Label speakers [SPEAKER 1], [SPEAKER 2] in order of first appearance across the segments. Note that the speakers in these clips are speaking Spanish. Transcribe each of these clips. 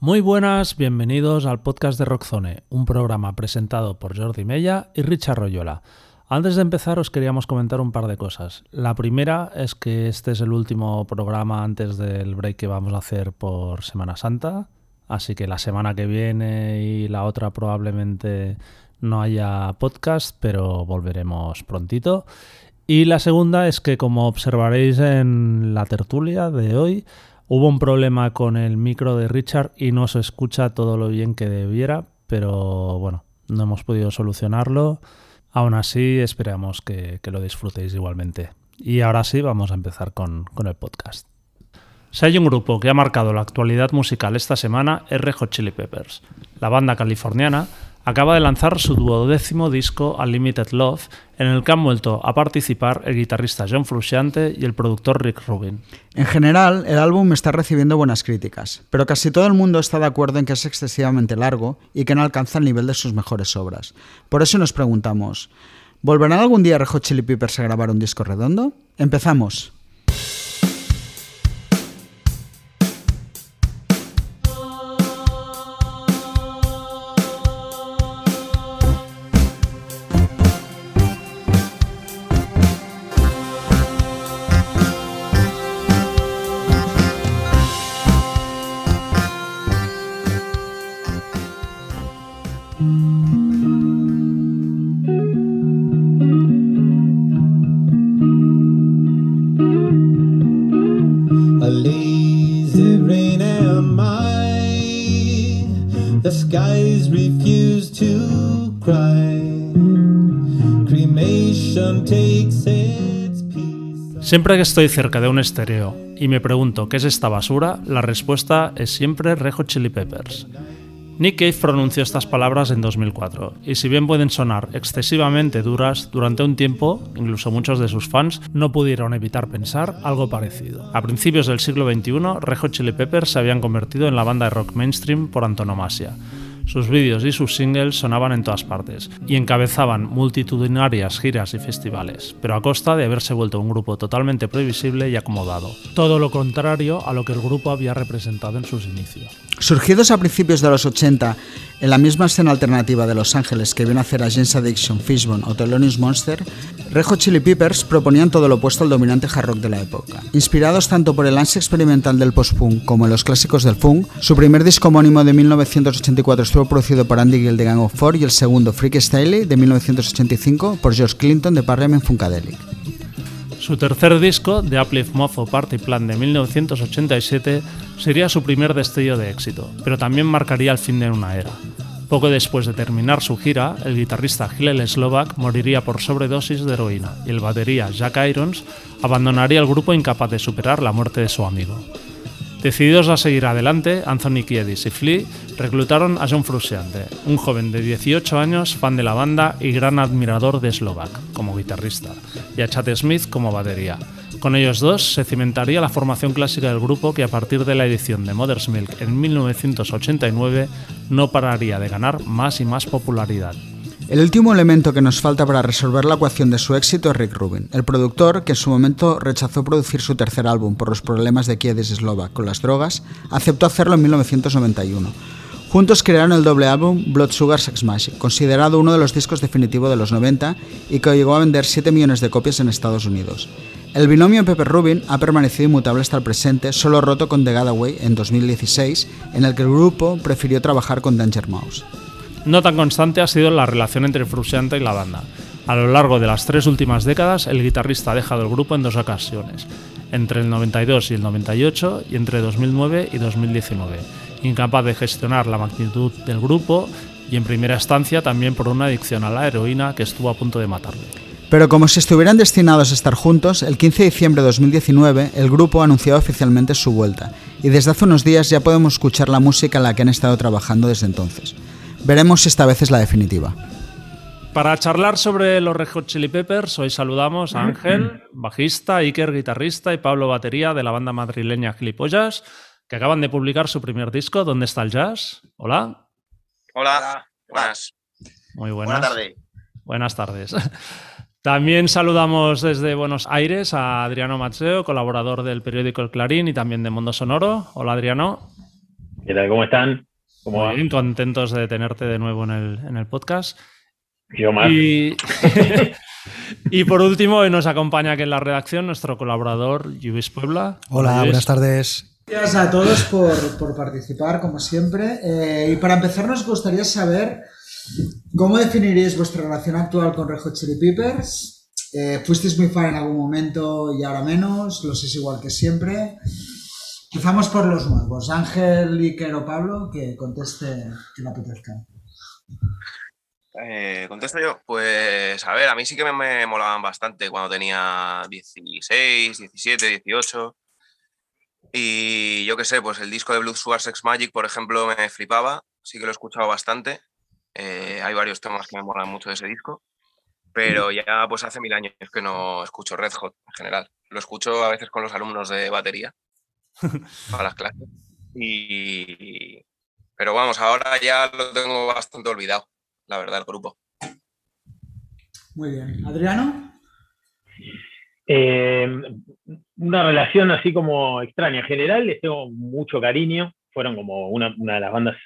[SPEAKER 1] Muy buenas, bienvenidos al podcast de Rockzone, un programa presentado por Jordi Mella y Richard Royola. Antes de empezar os queríamos comentar un par de cosas. La primera es que este es el último programa antes del break que vamos a hacer por Semana Santa, así que la semana que viene y la otra probablemente no haya podcast, pero volveremos prontito. Y la segunda es que como observaréis en la tertulia de hoy, hubo un problema con el micro de Richard y no se escucha todo lo bien que debiera, pero bueno, no hemos podido solucionarlo. Aún así, esperamos que, lo disfrutéis igualmente. Y ahora sí, vamos a empezar con, con el podcast. Si hay un grupo que ha marcado la actualidad musical esta semana es Red Hot Chili Peppers. La banda californiana acaba de lanzar su duodécimo disco Unlimited Love, en el que han vuelto a participar el guitarrista John Frusciante y el productor Rick Rubin.
[SPEAKER 2] En general, el álbum está recibiendo buenas críticas, pero casi todo el mundo está de acuerdo en que es excesivamente largo y que no alcanza el nivel de sus mejores obras. Por eso nos preguntamos, ¿volverán algún día Red Hot Chili Peppers a grabar un disco redondo? Empezamos.
[SPEAKER 1] Siempre que estoy cerca de un estéreo y me pregunto qué es esta basura, la respuesta es siempre Red Hot Chili Peppers. Nick Cave pronunció estas palabras en 2004, y si bien pueden sonar excesivamente duras, durante un tiempo, incluso muchos de sus fans, no pudieron evitar pensar algo parecido. A principios del siglo XXI, Red Hot Chili Peppers se habían convertido en la banda de rock mainstream por antonomasia. Sus vídeos y sus singles sonaban en todas partes y encabezaban multitudinarias giras y festivales, pero a costa de haberse vuelto un grupo totalmente previsible y acomodado. Todo lo contrario a lo que el grupo había representado en sus inicios.
[SPEAKER 2] Surgidos a principios de los 80 en la misma escena alternativa de Los Ángeles que vino a hacer Agents Addiction, Fishbone o Thelonious Monster, Red Hot Chili Peppers proponían todo lo opuesto al dominante hard rock de la época. Inspirados tanto por el ansia experimental del post-punk como en los clásicos del funk, su primer disco homónimo de 1984 estuvo producido por Andy Gill de Gang of Four y el segundo, Freak Style, de 1985 por George Clinton de Parliament Funkadelic.
[SPEAKER 1] Su tercer disco, The Uplift Mofo Party Plan de 1987, sería su primer destello de éxito, pero también marcaría el fin de una era. Poco después de terminar su gira, el guitarrista Hillel Slovak moriría por sobredosis de heroína y el batería Jack Irons abandonaría el grupo incapaz de superar la muerte de su amigo. Decididos a seguir adelante, Anthony Kiedis y Flea reclutaron a John Frusciante, un joven de 18 años, fan de la banda y gran admirador de Slovak como guitarrista, y a Chad Smith como batería. Con ellos dos se cimentaría la formación clásica del grupo que a partir de la edición de Mother's Milk en 1989 no pararía de ganar más y más popularidad.
[SPEAKER 2] El último elemento que nos falta para resolver la ecuación de su éxito es Rick Rubin, el productor que en su momento rechazó producir su tercer álbum por los problemas de Kiedis Slovak con las drogas, aceptó hacerlo en 1991. Juntos crearon el doble álbum Blood Sugar Sex Magic, considerado uno de los discos definitivos de los 90 y que llegó a vender 7 millones de copias en Estados Unidos. El binomio Pepper Rubin ha permanecido inmutable hasta el presente, solo roto con The Gadaway en 2016, en el que el grupo prefirió trabajar con Danger Mouse.
[SPEAKER 1] No tan constante ha sido la relación entre Frusciante y la banda. A lo largo de las tres últimas décadas, el guitarrista ha dejado el grupo en dos ocasiones, entre el 92 y el 98 y entre 2009 y 2019, incapaz de gestionar la magnitud del grupo y en primera instancia también por una adicción a la heroína que estuvo a punto de matarle.
[SPEAKER 2] Pero como si estuvieran destinados a estar juntos, el 15 de diciembre de 2019 el grupo ha anunciado oficialmente su vuelta, y desde hace unos días ya podemos escuchar la música en la que han estado trabajando desde entonces. Veremos si esta vez es la definitiva.
[SPEAKER 1] Para charlar sobre los Red Hot Chili Peppers, hoy saludamos a Ángel, bajista, Iker, guitarrista y Pablo, batería de la banda madrileña Gilipollas, que acaban de publicar su primer disco, ¿Dónde está el jazz? Hola.
[SPEAKER 3] Hola, buenas.
[SPEAKER 1] Muy buenas.
[SPEAKER 3] Buenas tardes.
[SPEAKER 1] Buenas tardes. También saludamos desde Buenos Aires a Adriano Macheo, colaborador del periódico El Clarín y también de Mundo Sonoro. Hola Adriano.
[SPEAKER 4] ¿Qué tal? ¿Cómo están? ¿Cómo
[SPEAKER 1] Muy bien, contentos de tenerte de nuevo en el, en el podcast.
[SPEAKER 4] Yo más.
[SPEAKER 1] Y, y por último, hoy nos acompaña aquí en la redacción nuestro colaborador, Lluís Puebla.
[SPEAKER 5] Hola,
[SPEAKER 1] Lluís.
[SPEAKER 5] buenas tardes.
[SPEAKER 2] Gracias a todos por, por participar, como siempre. Eh, y para empezar, nos gustaría saber cómo definiríais vuestra relación actual con Red Hot Chili Peppers. Eh, ¿Fuisteis muy fan en algún momento y ahora menos? ¿Lo sois igual que siempre? Empezamos por los nuevos. Ángel, Iker o Pablo, que conteste que le apetezca.
[SPEAKER 3] Eh, contesto yo. Pues a ver, a mí sí que me, me molaban bastante cuando tenía 16, 17, 18. Y yo qué sé, pues el disco de Blood Sugar Sex Magic, por ejemplo, me flipaba. Sí que lo he escuchado bastante. Eh, hay varios temas que me molan mucho de ese disco. Pero ya pues hace mil años que no escucho Red Hot en general. Lo escucho a veces con los alumnos de batería para las clases. Y... Pero vamos, ahora ya lo tengo bastante olvidado, la verdad, el grupo.
[SPEAKER 2] Muy bien. ¿Adriano?
[SPEAKER 4] Eh, una relación así como extraña. En general les tengo mucho cariño. Fueron como una, una de las bandas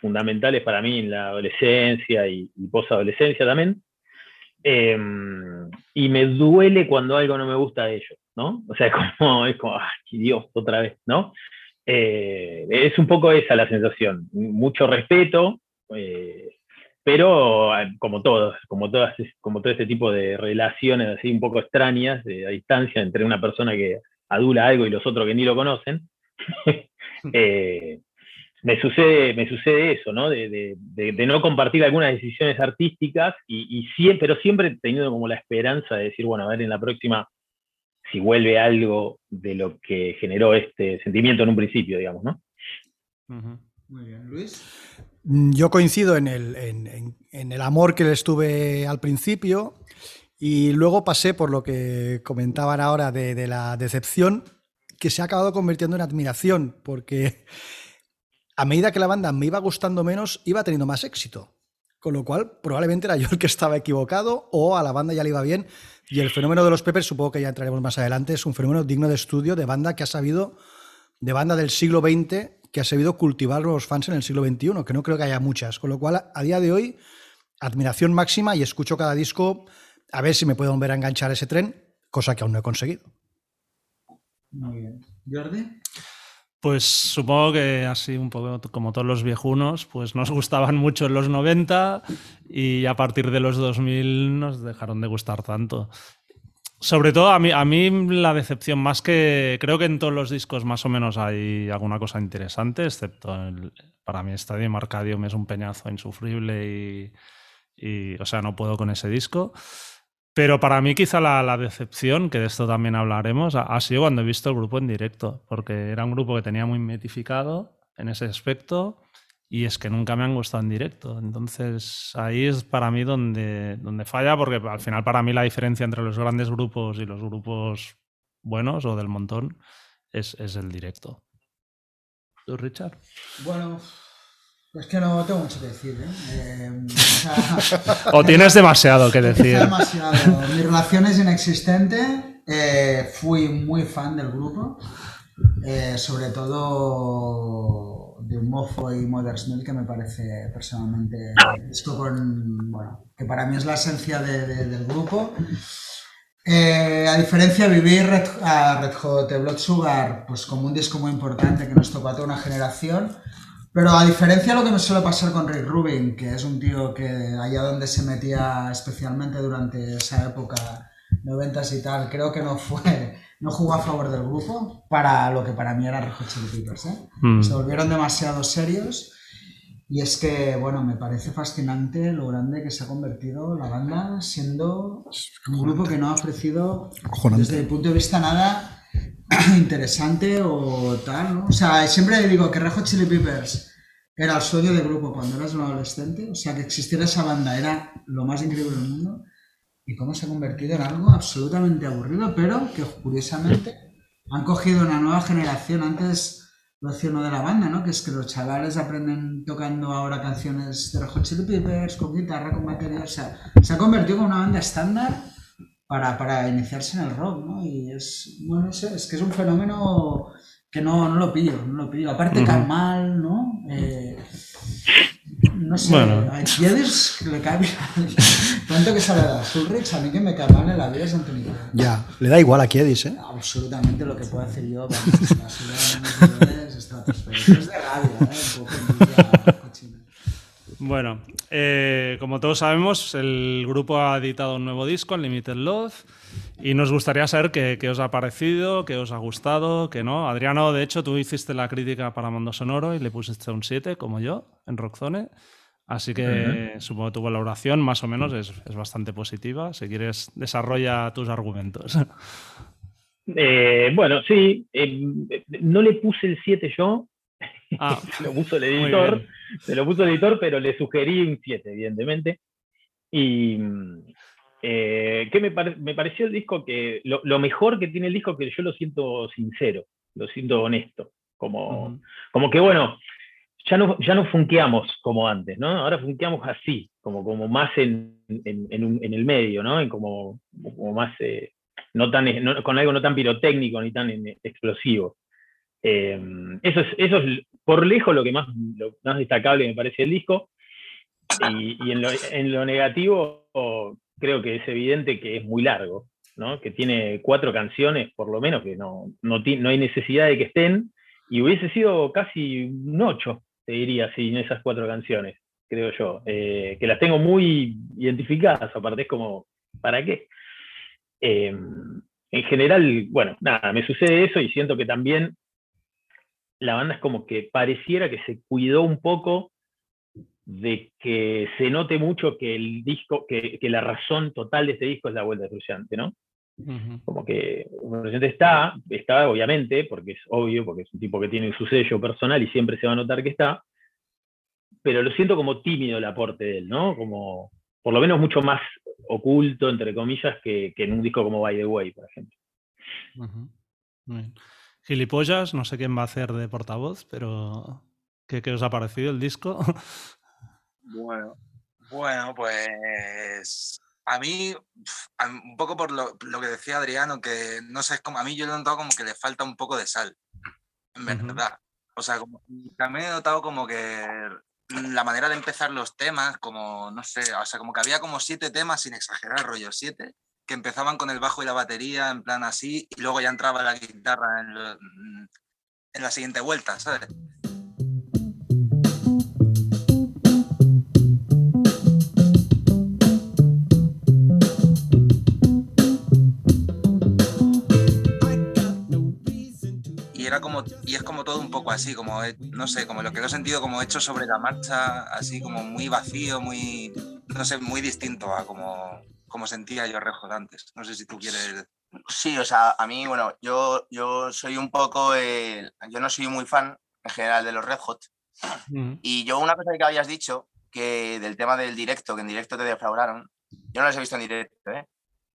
[SPEAKER 4] fundamentales para mí en la adolescencia y, y posadolescencia también. Eh, y me duele cuando algo no me gusta de ellos, ¿no? O sea, es como, es como ¡ay, Dios, otra vez, ¿no? Eh, es un poco esa la sensación. Mucho respeto, eh, pero eh, como todos, como todas, como todo este tipo de relaciones así un poco extrañas, a distancia entre una persona que adula algo y los otros que ni lo conocen, eh, me sucede, me sucede eso, ¿no? De, de- de- de no compartir algunas decisiones artísticas, y, y siempre, pero siempre teniendo como la esperanza de decir, bueno, a ver en la próxima si vuelve algo de lo que generó este sentimiento en un principio, digamos, ¿no?
[SPEAKER 2] Muy bien. ¿Luis?
[SPEAKER 5] Mm, Yo coincido en el, amor que les tuve al principio y luego pasé por lo que comentaban ahora de, de la decepción que se ha acabado convirtiendo en admiración porque a medida que la banda me iba gustando menos, iba teniendo más éxito. Con lo cual, probablemente era yo el que estaba equivocado o a la banda ya le iba bien. Y el fenómeno de los Peppers, supongo que ya entraremos más adelante, es un fenómeno digno de estudio de banda que ha sabido, de banda del siglo XX, que ha sabido cultivar los fans en el siglo XXI, que no creo que haya muchas. Con lo cual, a día de hoy, admiración máxima y escucho cada disco a ver si me puedo volver a enganchar ese tren, cosa que aún no he conseguido.
[SPEAKER 2] Muy bien. ¿Jordi?
[SPEAKER 1] Pues supongo que así un poco como todos los viejunos, pues nos gustaban mucho en los 90 y a partir de los 2000 nos dejaron de gustar tanto. Sobre todo a mí, a mí la decepción más que creo que en todos los discos más o menos hay alguna cosa interesante, excepto para mí Estadio Marcadio me es un peñazo insufrible y, y, o sea, no puedo con ese disco. Pero para mí quizá la, la decepción, que de esto también hablaremos, ha, ha sido cuando he visto el grupo en directo, porque era un grupo que tenía muy metificado en ese aspecto y es que nunca me han gustado en directo. Entonces ahí es para mí donde, donde falla, porque al final para mí la diferencia entre los grandes grupos y los grupos buenos o del montón es, es el directo. ¿Tú, Richard?
[SPEAKER 2] Bueno, es que no tengo mucho que decir, ¿eh? Eh, o sea,
[SPEAKER 1] ¿O tienes demasiado que decir?
[SPEAKER 2] demasiado. Mi relación es inexistente. Eh, fui muy fan del grupo. Eh, sobre todo de Mofo y Mother's Milk, que me parece personalmente disco con, bueno, que para mí es la esencia de- de- del grupo. Eh, a diferencia, viví Red, a Red Hot de Blood Sugar pues, como un disco muy importante que nos tocó a toda una generación. Pero a diferencia de lo que me suele pasar con Rick Rubin, que es un tío que allá donde se metía especialmente durante esa época, noventas y tal, creo que no fue, no jugó a favor del grupo para lo que para mí era Red Hot Chili Peppers. ¿eh?
[SPEAKER 1] Mm.
[SPEAKER 2] Se volvieron demasiado serios y es que, bueno, me parece fascinante lo grande que se ha convertido la banda siendo un grupo que no ha ofrecido desde el punto de vista nada interesante o tal, ¿no? O sea, siempre digo que Red Hot Chili Peppers era el sueño del grupo cuando eras un adolescente, o sea, que existiera esa banda era lo más increíble del mundo y cómo se ha convertido en algo absolutamente aburrido, pero que curiosamente han cogido una nueva generación. Antes lo decía uno de la banda, ¿no? Que es que los chavales aprenden tocando ahora canciones de Red Hot Chili Peppers, con guitarra, con batería, o sea, se ha convertido en una banda estándar para, para iniciarse en el rock, ¿no? Y es, bueno, no sé, es que es un fenómeno que no, no lo pillo, no lo pillo. Aparte mal, ¿no? Eh, no sé,
[SPEAKER 1] Bueno.
[SPEAKER 2] a Kiedis le cae. Tanto que sale de Sulrich, a mí que me cae mal en la vida es Anthony Kiedis.
[SPEAKER 5] Ya, le da igual a Kiedis, ¿eh?
[SPEAKER 2] Absolutamente lo que puedo hacer yo, vamos, la ciudad de mis niveles estratosféricos. De rabia, ¿eh? Un poco envidia cochina.
[SPEAKER 1] Bueno, eh, como todos sabemos, el grupo ha editado un nuevo disco, Unlimited Love, y nos gustaría saber qué, qué os ha parecido, qué os ha gustado, qué no. Adriano, de hecho, tú hiciste la crítica para Mundo Sonoro y le pusiste un 7, como yo, en Rockzone. Así que supongo que tu valoración más o menos es, es bastante positiva. Si quieres, desarrolla tus argumentos.
[SPEAKER 4] Eh, bueno, sí, eh, no le puse el 7 yo,
[SPEAKER 1] Ah,
[SPEAKER 4] lo puso el editor, se lo puso el editor, pero le sugerí un 7, evidentemente. Y eh, ¿qué me, pare- me pareció el disco que lo, lo mejor que tiene el disco que yo lo siento sincero, lo siento honesto, como, como que bueno, ya no, ya no funkeamos como antes, ¿no? Ahora funkeamos así, como, como más en, en, en un- en el medio, ¿no? En como, como más, eh, no tan, no- con algo no tan pirotécnico ni tan eh, explosivo. Eh, eso, es, eso es por lejos lo que más, destacable me parece el disco. Y, en, lo, negativo, creo que es evidente que es muy largo, ¿no? que tiene cuatro canciones, por lo menos, que no, no hay necesidad de que estén, y hubiese sido casi un ocho, te diría, sin esas cuatro canciones, creo yo, Eh, que las tengo muy identificadas, aparte es como, ¿para qué? Eh, en general, bueno, nada, me sucede eso y siento que también la banda es como que pareciera que se cuidó un poco de que se note mucho que el disco, que, que la razón total de este disco es la vuelta de Fruciante, ¿no? Como que Fruciante está, está obviamente, porque es obvio, porque es un tipo que tiene su sello personal y siempre se va a notar que está, pero lo siento como tímido el aporte de él, ¿no? Como, por lo menos mucho más oculto, entre comillas, que, que en un disco como By the Way, por ejemplo.
[SPEAKER 1] Ujú. Muy bien. Gilipollas, no sé quién va a hacer de portavoz, pero ¿qué, qué os ha parecido el disco?
[SPEAKER 6] Bueno, bueno, pues a mí, un poco por lo, lo que decía Adriano, que no sé, es como a mí yo lo he notado como que le falta un poco de sal, en verdad. O sea, como- también he notado como que la manera de empezar los temas, como, no sé, o sea, como que había como siete temas, sin exagerar, rollo siete, que empezaban con el bajo y la batería, en plan así, y luego ya entraba la guitarra en, en la siguiente vuelta, ¿sabes? y era como y es como todo un poco así como eh, no sé como lo que he sentido como hecho sobre la marcha así como muy vacío muy no sé muy distinto a como como sentía yo Rejos antes no sé si tú quieres
[SPEAKER 7] Sí, o sea, a mí, bueno, yo, yo soy un poco, el- yo no soy muy fan en general de los Red Hot.
[SPEAKER 1] Ujú.
[SPEAKER 7] Y yo una cosa que habías dicho, que del tema del directo, que en directo te defraudaron, yo no los he visto en directo, ¿eh?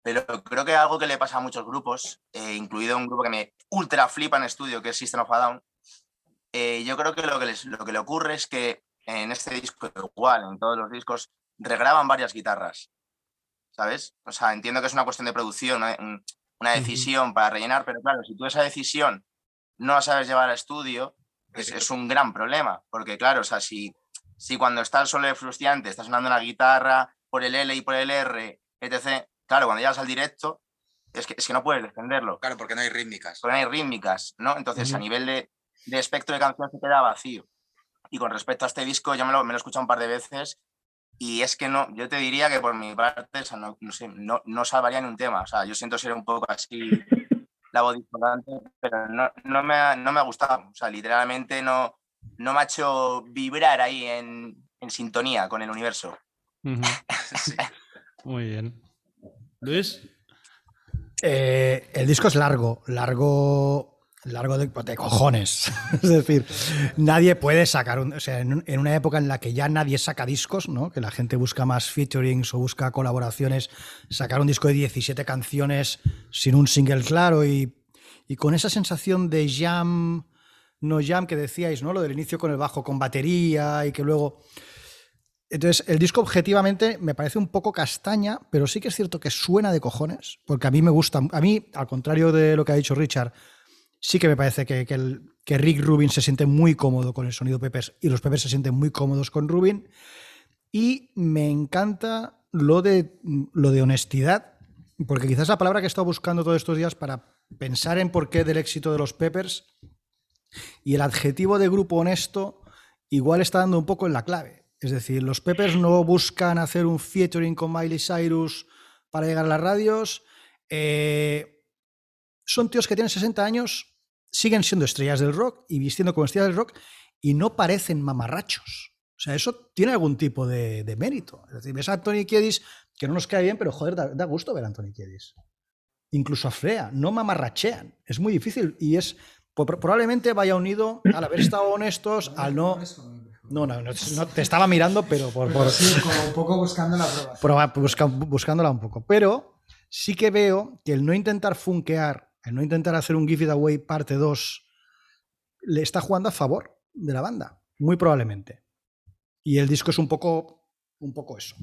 [SPEAKER 7] pero creo que algo que le pasa a muchos grupos, eh, incluido un grupo que me ultra flipa en estudio, que es System of a Down, eh, yo creo que lo que, les, lo que le ocurre es que en este disco, igual, en todos los discos, regraban varias guitarras, ¿sabes? O sea, entiendo que es una cuestión de producción, una, decisión para rellenar, pero claro, si tú esa decisión no la sabes llevar al estudio, es, es un gran problema, porque claro, o sea, si, si cuando está el solo de frustrante está sonando una guitarra por el L y por el R, etc., claro, cuando llegas al directo, es que, es que no puedes defenderlo,
[SPEAKER 6] claro porque no hay rítmicas
[SPEAKER 7] porque no hay rítmicas, ¿no? Entonces, a nivel de, de espectro de canción se queda vacío. Y con respecto a este disco, yo me lo, me lo he escuchado un par de veces y es que no, yo te diría que por mi parte, o sea, no, no sé, no, no salvaría ni un tema. O sea, yo siento ser un poco así la voz discordante, pero no, no, me ha, no me ha gustado. O sea, literalmente no, no me ha hecho vibrar ahí en, en sintonía con el universo.
[SPEAKER 6] Sí.
[SPEAKER 1] Muy bien. Luis,
[SPEAKER 5] Eh, el disco es largo, largo, largo de, cojones. es decir, nadie puede sacar un. O sea, en, en una época en la que ya nadie saca discos, ¿no? Que la gente busca más featurings o busca colaboraciones, sacar un disco de 17 canciones sin un single claro y, y con esa sensación de jam, no jam que decíais, ¿no? Lo del inicio con el bajo con batería y que luego. Entonces, el disco objetivamente me parece un poco castaña, pero sí que es cierto que suena de cojones, porque a mí me gusta, a mí, al contrario de lo que ha dicho Richard, Sí que me parece que, que que Rick Rubin se siente muy cómodo con el sonido Peppers y los Peppers se sienten muy cómodos con Rubin. Y me encanta lo de, lo de honestidad, porque quizás la palabra que he estado buscando todos estos días para pensar en por qué del éxito de los Peppers y el adjetivo de grupo honesto igual está dando un poco en la clave. Es decir, los Peppers no buscan hacer un featuring con Miley Cyrus para llegar a las radios. Eh, son tíos que tienen 60 años, siguen siendo estrellas del rock y vistiendo como estrellas del rock y no parecen mamarrachos. O sea, eso tiene algún tipo de, de mérito. Es decir, ves a Anthony Kiedis, que no nos cae bien, pero joder, da, da gusto ver a Anthony Kiedis. Incluso a Freya, no mamarrachean. Es muy difícil y es po- probablemente vaya unido al haber estado honestos, al no... No, no, no, te estaba mirando, pero por, por-
[SPEAKER 2] Sí, como un poco buscando la prueba.
[SPEAKER 5] busca- buscándola un poco. Pero sí que veo que el no intentar funkear, el no intentar hacer un Give It Away parte 2, le está jugando a favor de la banda, muy probablemente. Y el disco es un poco, un poco eso.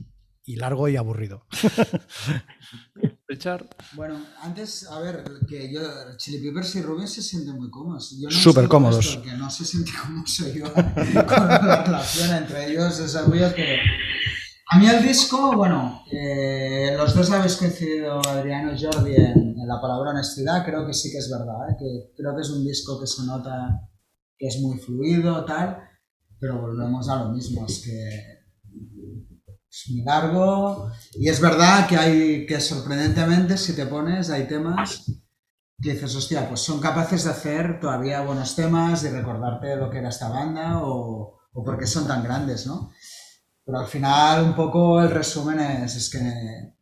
[SPEAKER 5] Y largo y aburrido.
[SPEAKER 1] Richard.
[SPEAKER 2] Bueno, antes, a ver, que yo, Chili Peppers y Rubén se sienten muy cómodos. Yo no
[SPEAKER 5] Súper cómodos.
[SPEAKER 2] esto, que no se siente como soy yo con la relación entre ellos. Es obvio que. A mí el disco, bueno, eh, los dos habéis coincidido, Adriano y Jordi, en, en la palabra honestidad. Creo que sí que es verdad, ¿eh? que creo que es un disco que se nota que es muy fluido, tal, pero volvemos a lo mismo, es que es muy largo y es verdad que hay que sorprendentemente si te pones hay temas que dices hostia pues son capaces de hacer todavía buenos temas de recordarte lo que era esta banda o, o por qué son tan grandes no pero al final un poco el resumen es, es que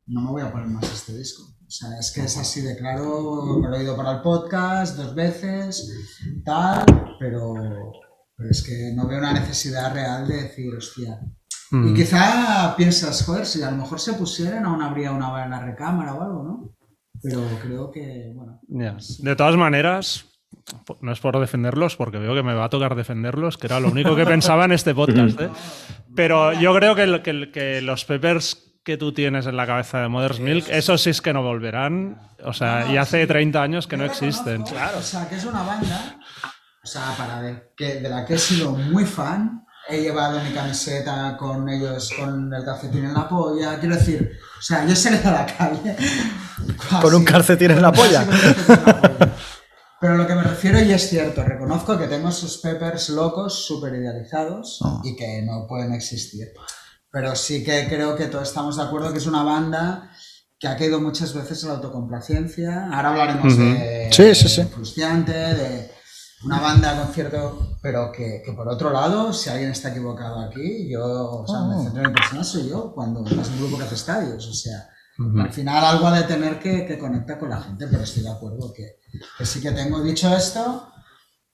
[SPEAKER 2] no me voy a poner más este disco o sea es que es así de claro me lo he oído para el podcast dos veces tal pero pero es que no veo una necesidad real de decir hostia
[SPEAKER 1] Mm.
[SPEAKER 2] y quizá piensas, joder, si a lo mejor se pusieran, aún habría una bala en la recámara o algo, ¿no? Pero creo que, bueno.
[SPEAKER 1] Ya. De todas maneras, no es por defenderlos, porque veo que me va a tocar defenderlos, que era lo único que pensaba en este podcast. ¿eh? Pero yo creo que, que que los Peppers que tú tienes en la cabeza de Mother's Milk, esos sí es que no volverán. O sea,
[SPEAKER 2] No, no,
[SPEAKER 1] y hace
[SPEAKER 2] sí.
[SPEAKER 1] 30 años que
[SPEAKER 2] Yo
[SPEAKER 1] no existen.
[SPEAKER 2] Claro, o sea, que es una banda, o sea, para ver, que, de la que he sido muy fan. He llevado mi camiseta con ellos, con el calcetín en la polla. Quiero decir, o sea, yo salí a la calle.
[SPEAKER 5] Con un calcetín en la polla.
[SPEAKER 2] Pero lo que me refiero, y es cierto, reconozco que tengo esos peppers locos, súper idealizados
[SPEAKER 5] Ah.
[SPEAKER 2] y que no pueden existir. Pero sí que creo que todos estamos de acuerdo que es una banda que ha caído muchas veces en la autocomplacencia. Ahora hablaremos
[SPEAKER 1] Ujú.
[SPEAKER 2] de,
[SPEAKER 5] Sí, sí, sí.
[SPEAKER 2] de Frustiante, de una banda con cierto... Pero que, que por otro lado, si alguien está equivocado aquí, yo, o sea,
[SPEAKER 5] Oh.
[SPEAKER 2] me centro en mi persona, soy yo, cuando es un grupo que hace estadios, o sea...
[SPEAKER 1] Ujú.
[SPEAKER 2] Al final algo ha de tener que, que conectar con la gente, pero estoy de acuerdo que, que sí que tengo. Dicho esto,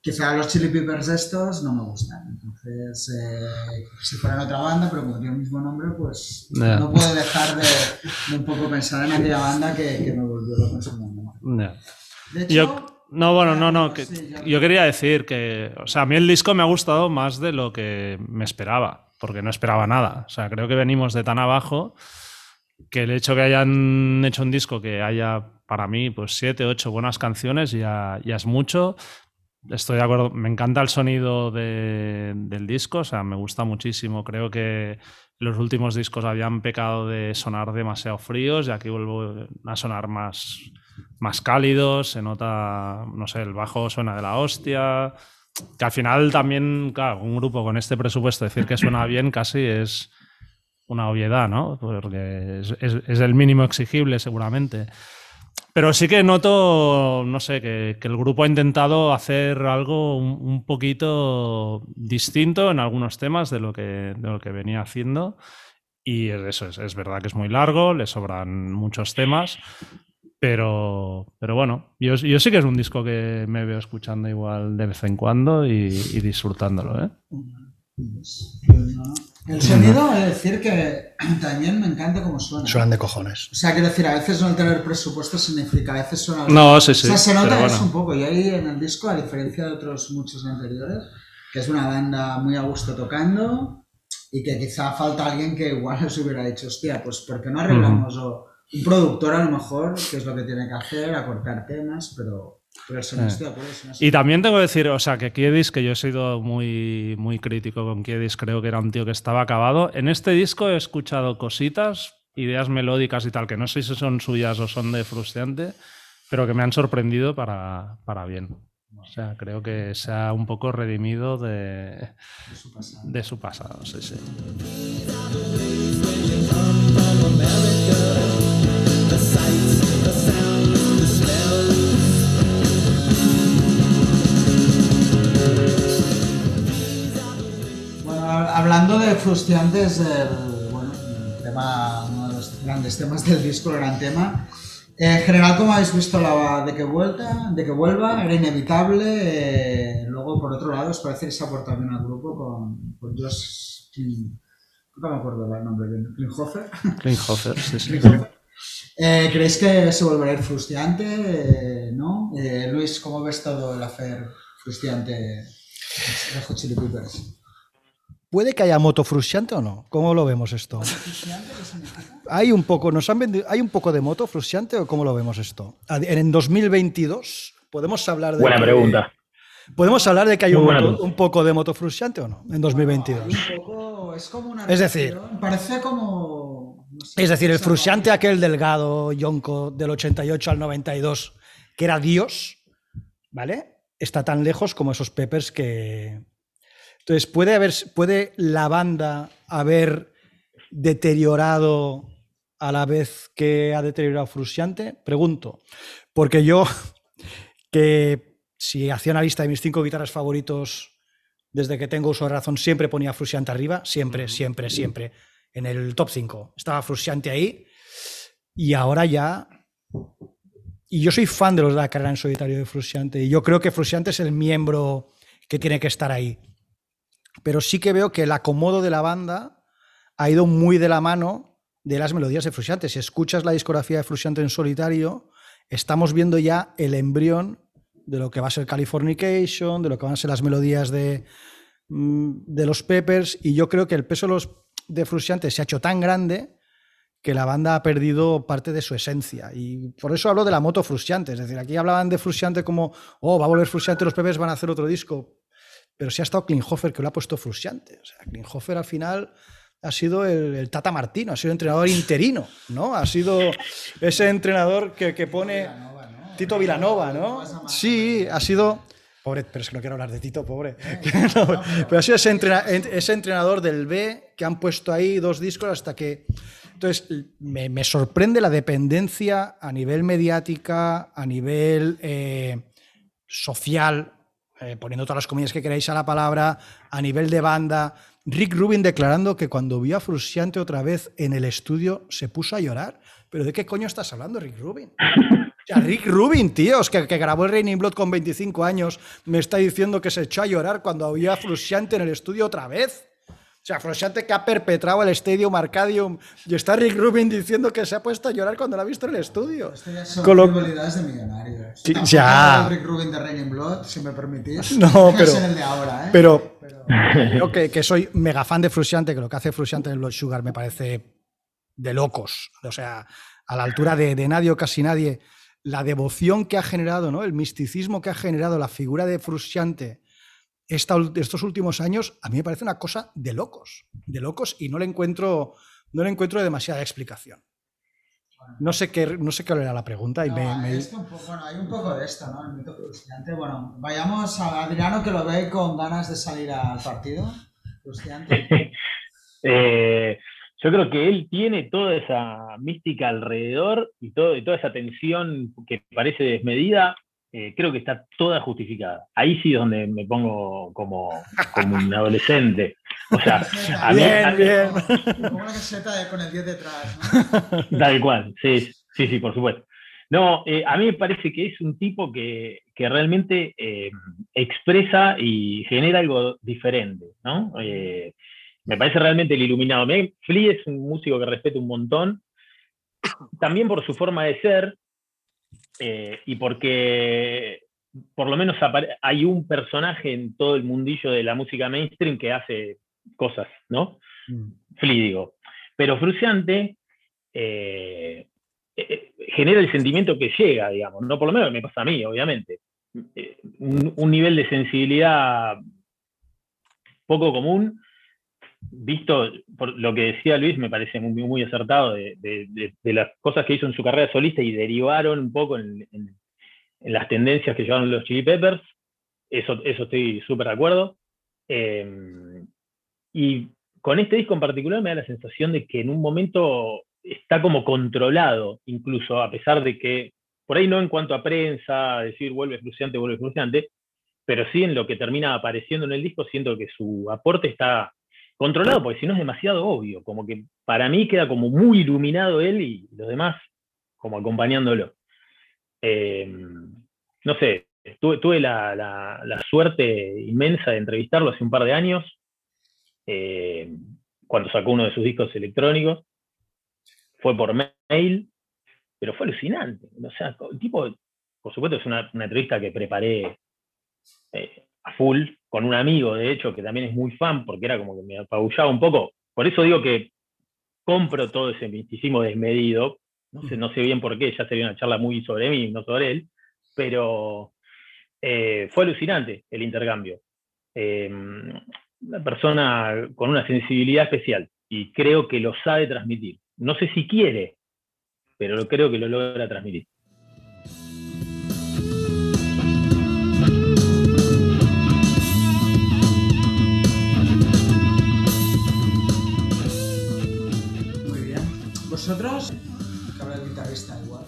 [SPEAKER 2] quizá los Chili Peppers estos no me gustan. Entonces, eh, si fueran otra banda, pero como tiene el mismo nombre, pues
[SPEAKER 1] Ya.
[SPEAKER 2] no puedo dejar de, de un poco pensar en aquella banda que, que me volvió loco en su momento.
[SPEAKER 1] Ya.
[SPEAKER 2] De hecho,
[SPEAKER 1] Yo, no, bueno, no, no. que-
[SPEAKER 2] Sí, ya.
[SPEAKER 1] yo quería decir que, o sea, a mí el disco me ha gustado más de lo que me esperaba, porque no esperaba nada. O sea, creo que venimos de tan abajo que el hecho que hayan hecho un disco que haya, para mí, pues siete, ocho buenas canciones ya, ya es mucho. Estoy de acuerdo, me encanta el sonido de- del disco, o sea, me gusta muchísimo. Creo que los últimos discos habían pecado de sonar demasiado fríos y aquí vuelvo a sonar más, más cálidos, se nota, no sé, el bajo suena de la hostia. Que al final también, claro, un grupo con este presupuesto decir que suena bien casi es una obviedad, ¿no? Porque es, es- el mínimo exigible seguramente. Pero sí que noto, no sé, que, el grupo ha intentado hacer algo un, un poquito distinto en algunos temas de lo que, de lo que venía haciendo. Y eso es, es verdad que es muy largo, le sobran muchos temas. Pero, pero bueno, yo, yo sí que es un disco que me veo escuchando igual de vez en cuando y, y disfrutándolo, ¿eh?
[SPEAKER 2] Pues, no. El sonido, es decir que también me encanta cómo suena.
[SPEAKER 5] Suenan de cojones.
[SPEAKER 2] O sea, quiero decir, a veces no el tener presupuesto significa, a veces suena...
[SPEAKER 1] No, sí, sí.
[SPEAKER 2] o sea, se nota
[SPEAKER 1] pero
[SPEAKER 2] eso
[SPEAKER 1] bueno.
[SPEAKER 2] un poco. Y ahí en el disco, a diferencia de otros muchos anteriores, que es una banda muy a gusto tocando y que quizá falta alguien que igual les hubiera dicho, hostia, pues ¿por qué no arreglamos? O un productor a lo mejor, que es lo que tiene que hacer, acortar temas, pero No
[SPEAKER 1] Y también tengo que decir, o sea, que Kiedis, que yo he sido muy, muy crítico con Kiedis, creo que era un tío que estaba acabado. En este disco he escuchado cositas, ideas melódicas y tal, que no sé si son suyas o son de Frustrante, pero que me han sorprendido para, para bien. O sea, creo que se ha un poco redimido de,
[SPEAKER 2] de su pasado.
[SPEAKER 1] de su pasado. Sí, sí.
[SPEAKER 2] Hablando de Frustiantes, el, bueno, el tema, uno de los grandes temas del disco, el gran tema. Eh, en general, como habéis visto, la de que vuelta, de que vuelva, era inevitable. eh, luego, por otro lado, os parece que se bien al grupo con, con Josh Kling- no me acuerdo el nombre bien, Klinghoffer.
[SPEAKER 1] Klinghoffer, sí, sí.
[SPEAKER 2] Klinghoffer. Eh, ¿Creéis que se volverá frustrante? Eh, ¿No? Luis, ¿cómo ves todo el hacer frustrante de Hot Chili Peppers?
[SPEAKER 5] ¿Puede que haya moto frustrante o no? ¿Cómo lo vemos esto? ¿Hay un poco, nos han vendido, ¿hay un poco de moto frustrante o cómo lo vemos esto? En, en 2022 podemos hablar de
[SPEAKER 4] Buena
[SPEAKER 5] que-
[SPEAKER 4] pregunta.
[SPEAKER 5] ¿Podemos hablar de que hay un, moto- poco de moto frustrante o no en 2022?
[SPEAKER 2] Hay un poco, es como una
[SPEAKER 5] Es decir-
[SPEAKER 2] relación, parece como no sé,
[SPEAKER 5] Es decir, el frustrante aquel delgado, Yonko, del 88 al 92, que era Dios, ¿vale? Está tan lejos como esos Peppers que... Entonces, ¿puede, haber, ¿puede la banda haber deteriorado a la vez que ha deteriorado Frusciante? Pregunto. Porque yo, que si hacía una lista de mis cinco guitarras favoritos desde que tengo uso de razón, siempre ponía Frusciante arriba, siempre, siempre, siempre en el top 5. Estaba Frusciante ahí. Y ahora ya. Y yo soy fan de los de la carrera en solitario de Frusciante. Y yo creo que Frusciante es el miembro que tiene que estar ahí. Pero sí que veo que el acomodo de la banda ha ido muy de la mano de las melodías de Frusciante. Si escuchas la discografía de Frusciante en solitario, estamos viendo ya el embrión de lo que va a ser Californication, de lo que van a ser las melodías de, mm, de los Peppers. Y yo creo que el peso de los Frusciante se ha hecho tan grande que la banda ha perdido parte de su esencia. Y por eso hablo de la moto Frusciante. Es decir, aquí hablaban de Frusciante como, oh, va a volver Frusciante, los Peppers van a hacer otro disco. Pero sí ha estado Klinghoffer que lo ha puesto Frusciante. O sea, Klinghoffer al final ha sido el, el Tata Martino, ha sido entrenador interino, ¿no? Ha sido ese entrenador que, que pone Tito Vilanova, ¿no? Sí, ha sido... Pobre, pero es que no quiero hablar de Tito, pobre. Pero ha sido ese entrenador del B que han puesto ahí dos discos hasta que... Entonces, me, me sorprende la dependencia a nivel mediática, a nivel eh, social, eh, poniendo todas las comillas que queráis a la palabra, a nivel de banda. Rick Rubin declarando que cuando vio a Frusciante otra vez en el estudio se puso a llorar. ¿Pero de qué coño estás hablando, Rick Rubin? O sea, Rick Rubin, tíos, que, que grabó el Raining Blood con 25 años, me está diciendo que se echó a llorar cuando vio a Frusciante en el estudio otra vez. O sea, Frusciante que ha perpetrado el Stadium Arcadium y está Rick Rubin diciendo que se ha puesto a llorar cuando lo ha visto en el estudio.
[SPEAKER 2] Esto ya son
[SPEAKER 5] Con lo-
[SPEAKER 2] rivalidades de millonarios.
[SPEAKER 5] Sí,
[SPEAKER 2] Tampoco
[SPEAKER 5] ya.
[SPEAKER 2] Rick Rubin de Raining Blood, si me permitís.
[SPEAKER 5] No,
[SPEAKER 2] Es
[SPEAKER 5] pero-
[SPEAKER 2] el de ahora, ¿eh?
[SPEAKER 5] Pero yo que, que soy mega fan de Frusciante, que lo que hace Frusciante en el Blood Sugar me parece de locos. O sea, a la altura de, de nadie o casi nadie, la devoción que ha generado, ¿no? el misticismo que ha generado la figura de Frusciante esta estos últimos años, a mí me parece una cosa de locos. De locos y no le encuentro, no le encuentro demasiada explicación. No sé qué, no sé qué era la pregunta y
[SPEAKER 2] No,
[SPEAKER 5] me- me-
[SPEAKER 2] esto un poco- bueno, hay un poco de esto, ¿no? El mito frustrante. Bueno, vayamos a Adriano que lo ve con ganas de salir al partido.
[SPEAKER 4] Eh, yo creo que él tiene toda esa mística alrededor y, todo, y toda esa tensión que parece desmedida, eh, creo que está toda justificada. Ahí sí es donde me pongo como, como un adolescente. O sea, a mí,
[SPEAKER 5] Bien,
[SPEAKER 4] a-
[SPEAKER 5] bien.
[SPEAKER 2] Como una caseta con el 10 detrás, ¿no?
[SPEAKER 4] Tal cual, sí, sí, sí, por supuesto. No, eh, a mí me parece que es un tipo que, que realmente eh, expresa y genera algo diferente, ¿no? Eh, me parece realmente el iluminado. Me- Flea es un músico que respeto un montón, también por su forma de ser eh, y porque por lo menos hay un personaje en todo el mundillo de la música mainstream que hace cosas, ¿no? Flea, digo. Pero Fruciante, eh, eh, genera el sentimiento que llega, digamos, no por lo menos me pasa a mí, obviamente. Eh, un, un nivel de sensibilidad poco común, visto por lo que decía Luis, me parece muy, acertado de, las cosas que hizo en su carrera solista y derivaron un poco en, las tendencias que llevaron los Chili Peppers. Eso, estoy súper de acuerdo. Eh, y con este disco en particular me da la sensación de que en un momento está como controlado, incluso a pesar de que, por ahí no en cuanto a prensa, decir vuelve frustrante, vuelve frustrante, pero sí en lo que termina apareciendo en el disco, siento que su aporte está controlado, porque si no es demasiado obvio, como que para mí queda como muy iluminado él y los demás como acompañándolo. Eh, no sé, tuve, tuve la, la- la suerte inmensa de entrevistarlo hace un par de años, eh, cuando sacó uno de sus discos electrónicos. Fue por mail, pero fue alucinante. O sea, el tipo, por supuesto, es una, una entrevista que preparé eh, a full con un amigo, de hecho, que también es muy fan, porque era como que me apabullaba un poco. Por eso digo que compro todo ese misticismo desmedido. No sé, bien por qué, ya sería una charla muy sobre mí, no sobre él, pero eh, fue alucinante el intercambio. Eh, una persona con una sensibilidad especial y creo que lo sabe transmitir. No sé si quiere, pero creo que lo logra transmitir.
[SPEAKER 2] ¿Vosotros? Habla el guitarrista igual.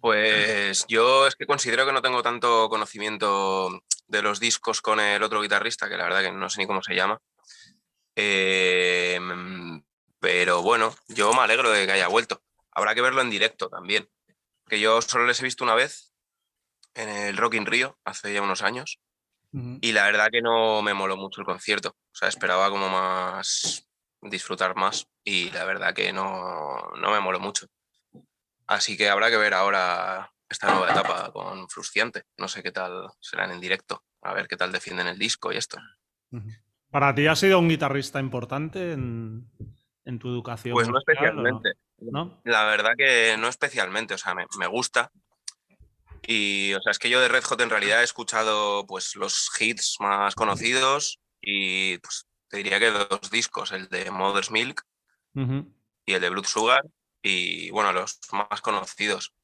[SPEAKER 3] Pues yo es que considero que no tengo tanto conocimiento de los discos con el otro guitarrista, que la verdad que no sé ni cómo se llama. Eh, pero bueno, yo me alegro de que haya vuelto. Habrá que verlo en directo también. Que yo solo les he visto una vez en el Rock in Rio, hace ya unos años. Y la verdad que no me moló mucho el concierto. O sea, esperaba como más disfrutar más. Y la verdad que no, no me moló mucho. Así que habrá que ver ahora esta nueva etapa con Frustiante. No sé qué tal serán en directo. A ver qué tal defienden el disco y esto.
[SPEAKER 1] ¿Para ti ha sido un guitarrista importante en, en tu educación?
[SPEAKER 3] Pues no
[SPEAKER 1] musical
[SPEAKER 3] especialmente.
[SPEAKER 1] ¿No?
[SPEAKER 3] La verdad que no especialmente. O sea, me, me gusta. Y, o sea, es que yo de Red Hot en realidad he escuchado pues los hits más conocidos y pues te diría que dos discos, el de Mother's Milk y el de Blood Sugar y bueno, los más conocidos.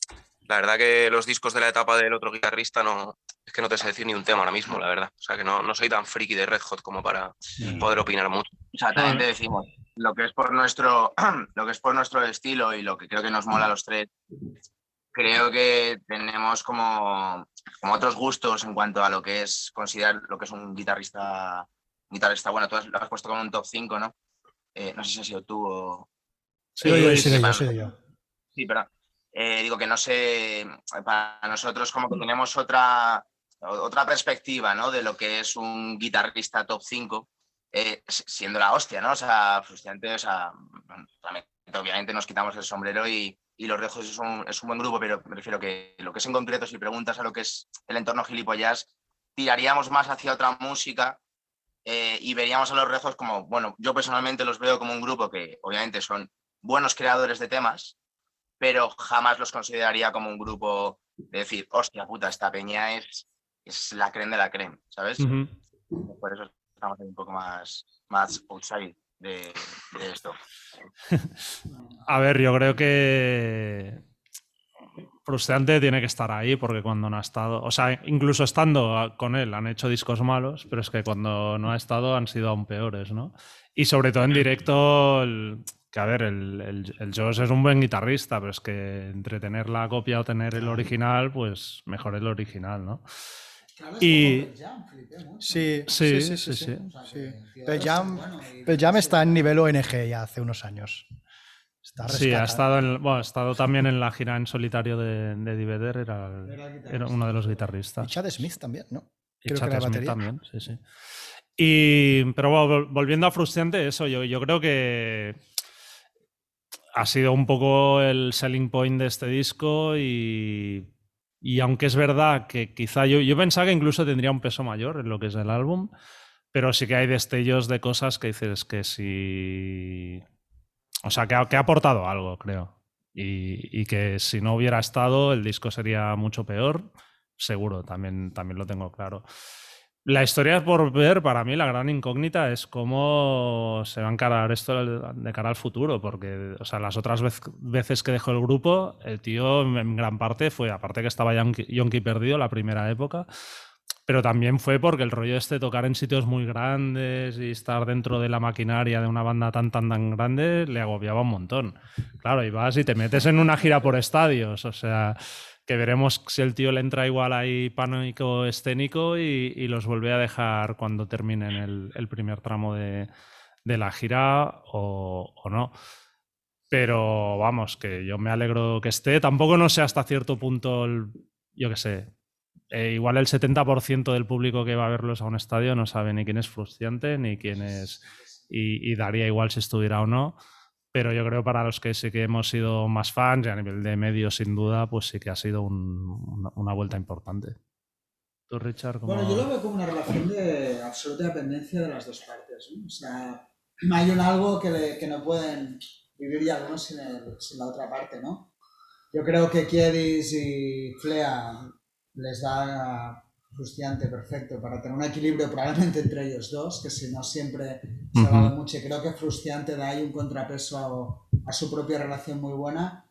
[SPEAKER 3] La verdad que los discos de la etapa del otro guitarrista no es que no te sé decir ni un tema ahora mismo, la verdad. O sea que no, no soy tan friki de Red Hot como para poder opinar mucho.
[SPEAKER 7] O sea, también te decimos, lo que es por nuestro, lo que es por nuestro estilo y lo que creo que nos mola a los tres, creo que tenemos como, como otros gustos en cuanto a lo que es considerar lo que es un guitarrista, un guitarrista bueno, tú has- lo has puesto como un top 5, ¿no? Eh, no sé si has sido tú o...
[SPEAKER 5] Sí,
[SPEAKER 7] Eh,
[SPEAKER 5] sí,
[SPEAKER 7] para-
[SPEAKER 5] sí, yo.
[SPEAKER 7] Sí, perdón. Eh, digo que no sé, para nosotros como que tenemos otra, otra perspectiva, ¿no? De lo que es un guitarrista top 5, eh, siendo la hostia, ¿no? O sea, frustrante, o sea, obviamente nos quitamos el sombrero y, y los Rejos es un, es un buen grupo, pero me refiero que lo que es en concreto, si preguntas a lo que es el entorno gilipollas, tiraríamos más hacia otra música eh, y veríamos a los Rejos como, bueno, yo personalmente los veo como un grupo que obviamente son buenos creadores de temas, pero jamás los consideraría como un grupo de decir, hostia puta, esta peña es, es la creme de la creme, ¿sabes? Por eso estamos un poco más, más outside de, de esto.
[SPEAKER 1] A ver, yo creo que frustrante tiene que estar ahí porque cuando no ha estado, o sea, incluso estando con él han hecho discos malos, pero es que cuando no ha estado han sido aún peores, ¿no? Y sobre todo en directo, el- que a ver, el, el, el Josh es un buen guitarrista, pero es que entre tener la copia o tener el original, pues mejor el original, ¿no? Y-
[SPEAKER 5] Sí,
[SPEAKER 1] Sí,
[SPEAKER 5] sí, sí.
[SPEAKER 1] sí,
[SPEAKER 5] sí,
[SPEAKER 1] sí.
[SPEAKER 5] sí. Pearl Jam, Pearl Jam está en nivel ONG ya hace unos años. Está
[SPEAKER 1] Sí, ha estado, en, bueno, ha estado también en la gira en solitario de, de era, el-
[SPEAKER 2] Era
[SPEAKER 1] uno de los guitarristas.
[SPEAKER 5] Y Chad Smith también, ¿no?
[SPEAKER 1] Y
[SPEAKER 5] Creo que
[SPEAKER 1] Chad
[SPEAKER 5] la
[SPEAKER 1] Smith
[SPEAKER 5] batería.
[SPEAKER 1] también, sí, sí. Y, pero bueno, vol- volviendo a Frustrante, eso, yo, yo creo que ha sido un poco el selling point de este disco y, y aunque es verdad que quizá yo, yo pensaba que incluso tendría un peso mayor en lo que es el álbum, pero sí que hay destellos de cosas que dices que sí... O sea, que ha, que aportado algo, creo. y, que si no hubiera estado el disco sería mucho peor, seguro, también, también lo tengo claro. La historia por ver, para mí, la gran incógnita es cómo se va a encarar esto de cara al futuro, porque o sea, las otras veces que dejó el grupo, el tío en- en gran parte fue, aparte que estaba Yonki, Yonki perdido la primera época, pero también fue porque el rollo este tocar en sitios muy grandes y estar dentro de la maquinaria de una banda tan tan tan grande le agobiaba un montón. Claro, y vas y te metes en una gira por estadios, o sea, que veremos si el tío le entra igual ahí pánico escénico y, los vuelve a dejar cuando terminen el, primer tramo de, de la gira o, o no. Pero vamos, que yo me alegro que esté. Tampoco no sé hasta cierto punto, el- yo qué sé, eh, igual el 70% del público que va a verlos a un estadio no sabe ni quién es Frustiante, ni quién es... Y, y daría igual si estuviera o no. Pero yo creo para los que sí que hemos sido más fans y a nivel de medios, sin duda, pues sí que ha sido un- una, una vuelta importante. ¿Tú, Richard? cómo-
[SPEAKER 2] Bueno, yo lo veo como una relación de absoluta dependencia de las dos partes. ¿no? O sea, hay un algo que, le- que no pueden vivir ya algunos sin, el- sin la otra parte, ¿no? Yo creo que Kiedis y Flea les da Frustiante perfecto para tener un equilibrio probablemente entre ellos dos, que si no siempre se va mucho. Y creo que Frustiante da ahí un contrapeso a, a su propia relación muy buena.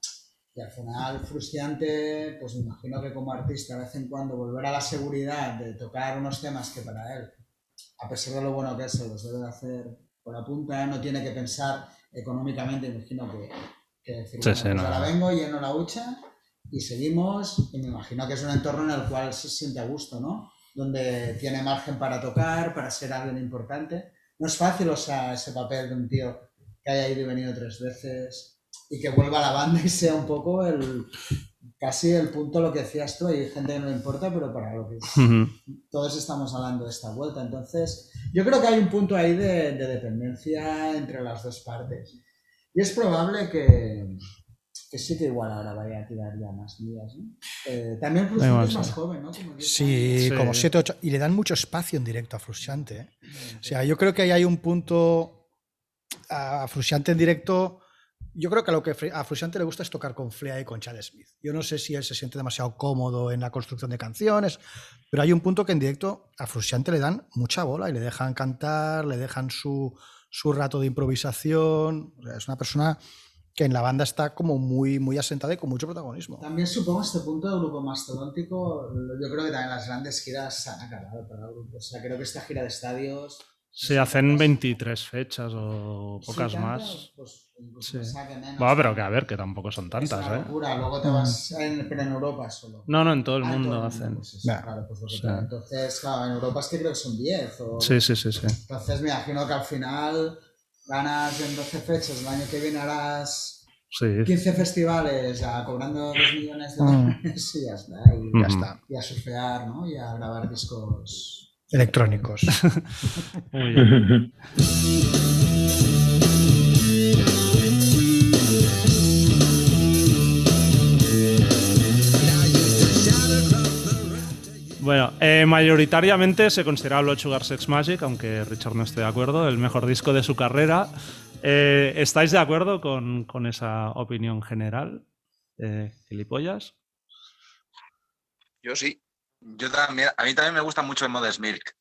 [SPEAKER 2] Y al final, Frustiante, pues me imagino que como artista, de vez en cuando, volver a la seguridad de tocar unos temas que para él, a pesar de lo bueno que es, se los debe de hacer por la punta, no tiene que pensar económicamente, imagino que, que decir,
[SPEAKER 1] Sí,
[SPEAKER 2] bueno,
[SPEAKER 1] sí,
[SPEAKER 2] pues
[SPEAKER 1] no.
[SPEAKER 2] ahora vengo, lleno la hucha y seguimos, y me imagino que es un entorno en el cual se siente a gusto, ¿no? Donde tiene margen para tocar, para ser alguien importante. No es fácil, o sea, ese papel de un tío que haya ido y venido tres veces y que vuelva a la banda y sea un poco el casi el punto lo que decías tú, hay gente que no le importa, pero para lo que es-
[SPEAKER 1] Ujú.
[SPEAKER 2] todos estamos hablando de esta vuelta. Entonces, yo creo que hay un punto ahí de, de dependencia entre las dos partes. Y es probable que, que sí que igual ahora vaya a tirar ya más días. ¿no? Eh, también Frustrante
[SPEAKER 1] igual,
[SPEAKER 2] es más
[SPEAKER 1] sí.
[SPEAKER 2] joven, ¿no? Como 10
[SPEAKER 5] Sí,
[SPEAKER 1] Sí.
[SPEAKER 5] como 7, 8. Y le dan mucho espacio en directo a Frusciante. ¿eh? O sea, yo creo que ahí hay un punto a Frusciante en directo. Yo creo que a lo que Fre- a Frusciante le gusta es tocar con Flea y con Chad Smith. Yo no sé si él se siente demasiado cómodo en la construcción de canciones, pero hay un punto que en directo a Frusciante le dan mucha bola y le dejan cantar, le dejan su, su rato de improvisación. O sea, es una persona que en la banda está como muy, muy asentada y con mucho protagonismo.
[SPEAKER 2] También supongo este punto del grupo mastodóntico, yo creo que también las grandes giras se han acabado para el grupo. O sea, creo que esta gira de estadios...
[SPEAKER 1] Se hacen 23 fechas o pocas
[SPEAKER 2] Sí,
[SPEAKER 1] más.
[SPEAKER 2] pues,
[SPEAKER 1] Sí.
[SPEAKER 2] menos.
[SPEAKER 1] Bueno, pero que a ver, que tampoco son
[SPEAKER 2] Es
[SPEAKER 1] tantas,
[SPEAKER 2] una
[SPEAKER 1] ¿eh?
[SPEAKER 2] locura. Luego te vas en, pero en Europa solo.
[SPEAKER 1] No, no, en todo el
[SPEAKER 2] Ah,
[SPEAKER 1] mundo
[SPEAKER 2] todo el
[SPEAKER 1] hacen.
[SPEAKER 2] pues eso, claro, pues lo que
[SPEAKER 1] Sí.
[SPEAKER 2] Entonces, claro, en Europa es que creo que son 10. O...
[SPEAKER 1] Sí, sí, sí, sí.
[SPEAKER 2] Entonces me imagino que al final ganas en 12 fechas, el año que viene harás
[SPEAKER 1] Sí.
[SPEAKER 2] 15 festivales ya cobrando 2 millones de
[SPEAKER 5] Mm.
[SPEAKER 2] dólares y ya está. Y,
[SPEAKER 5] Ya
[SPEAKER 1] Ujú.
[SPEAKER 5] está.
[SPEAKER 2] y a surfear, ¿no? Y a grabar discos.
[SPEAKER 5] Electrónicos.
[SPEAKER 1] Muy bien. Bueno, eh, mayoritariamente se considera Blood Sugar Sex Magic, aunque Richard no esté de acuerdo, el mejor disco de su carrera. Eh, ¿Estáis de acuerdo con, con esa opinión general? Eh, ¿Gilipollas?
[SPEAKER 3] Yo sí.
[SPEAKER 6] Yo también, a mí también me gusta mucho el Modest Milk.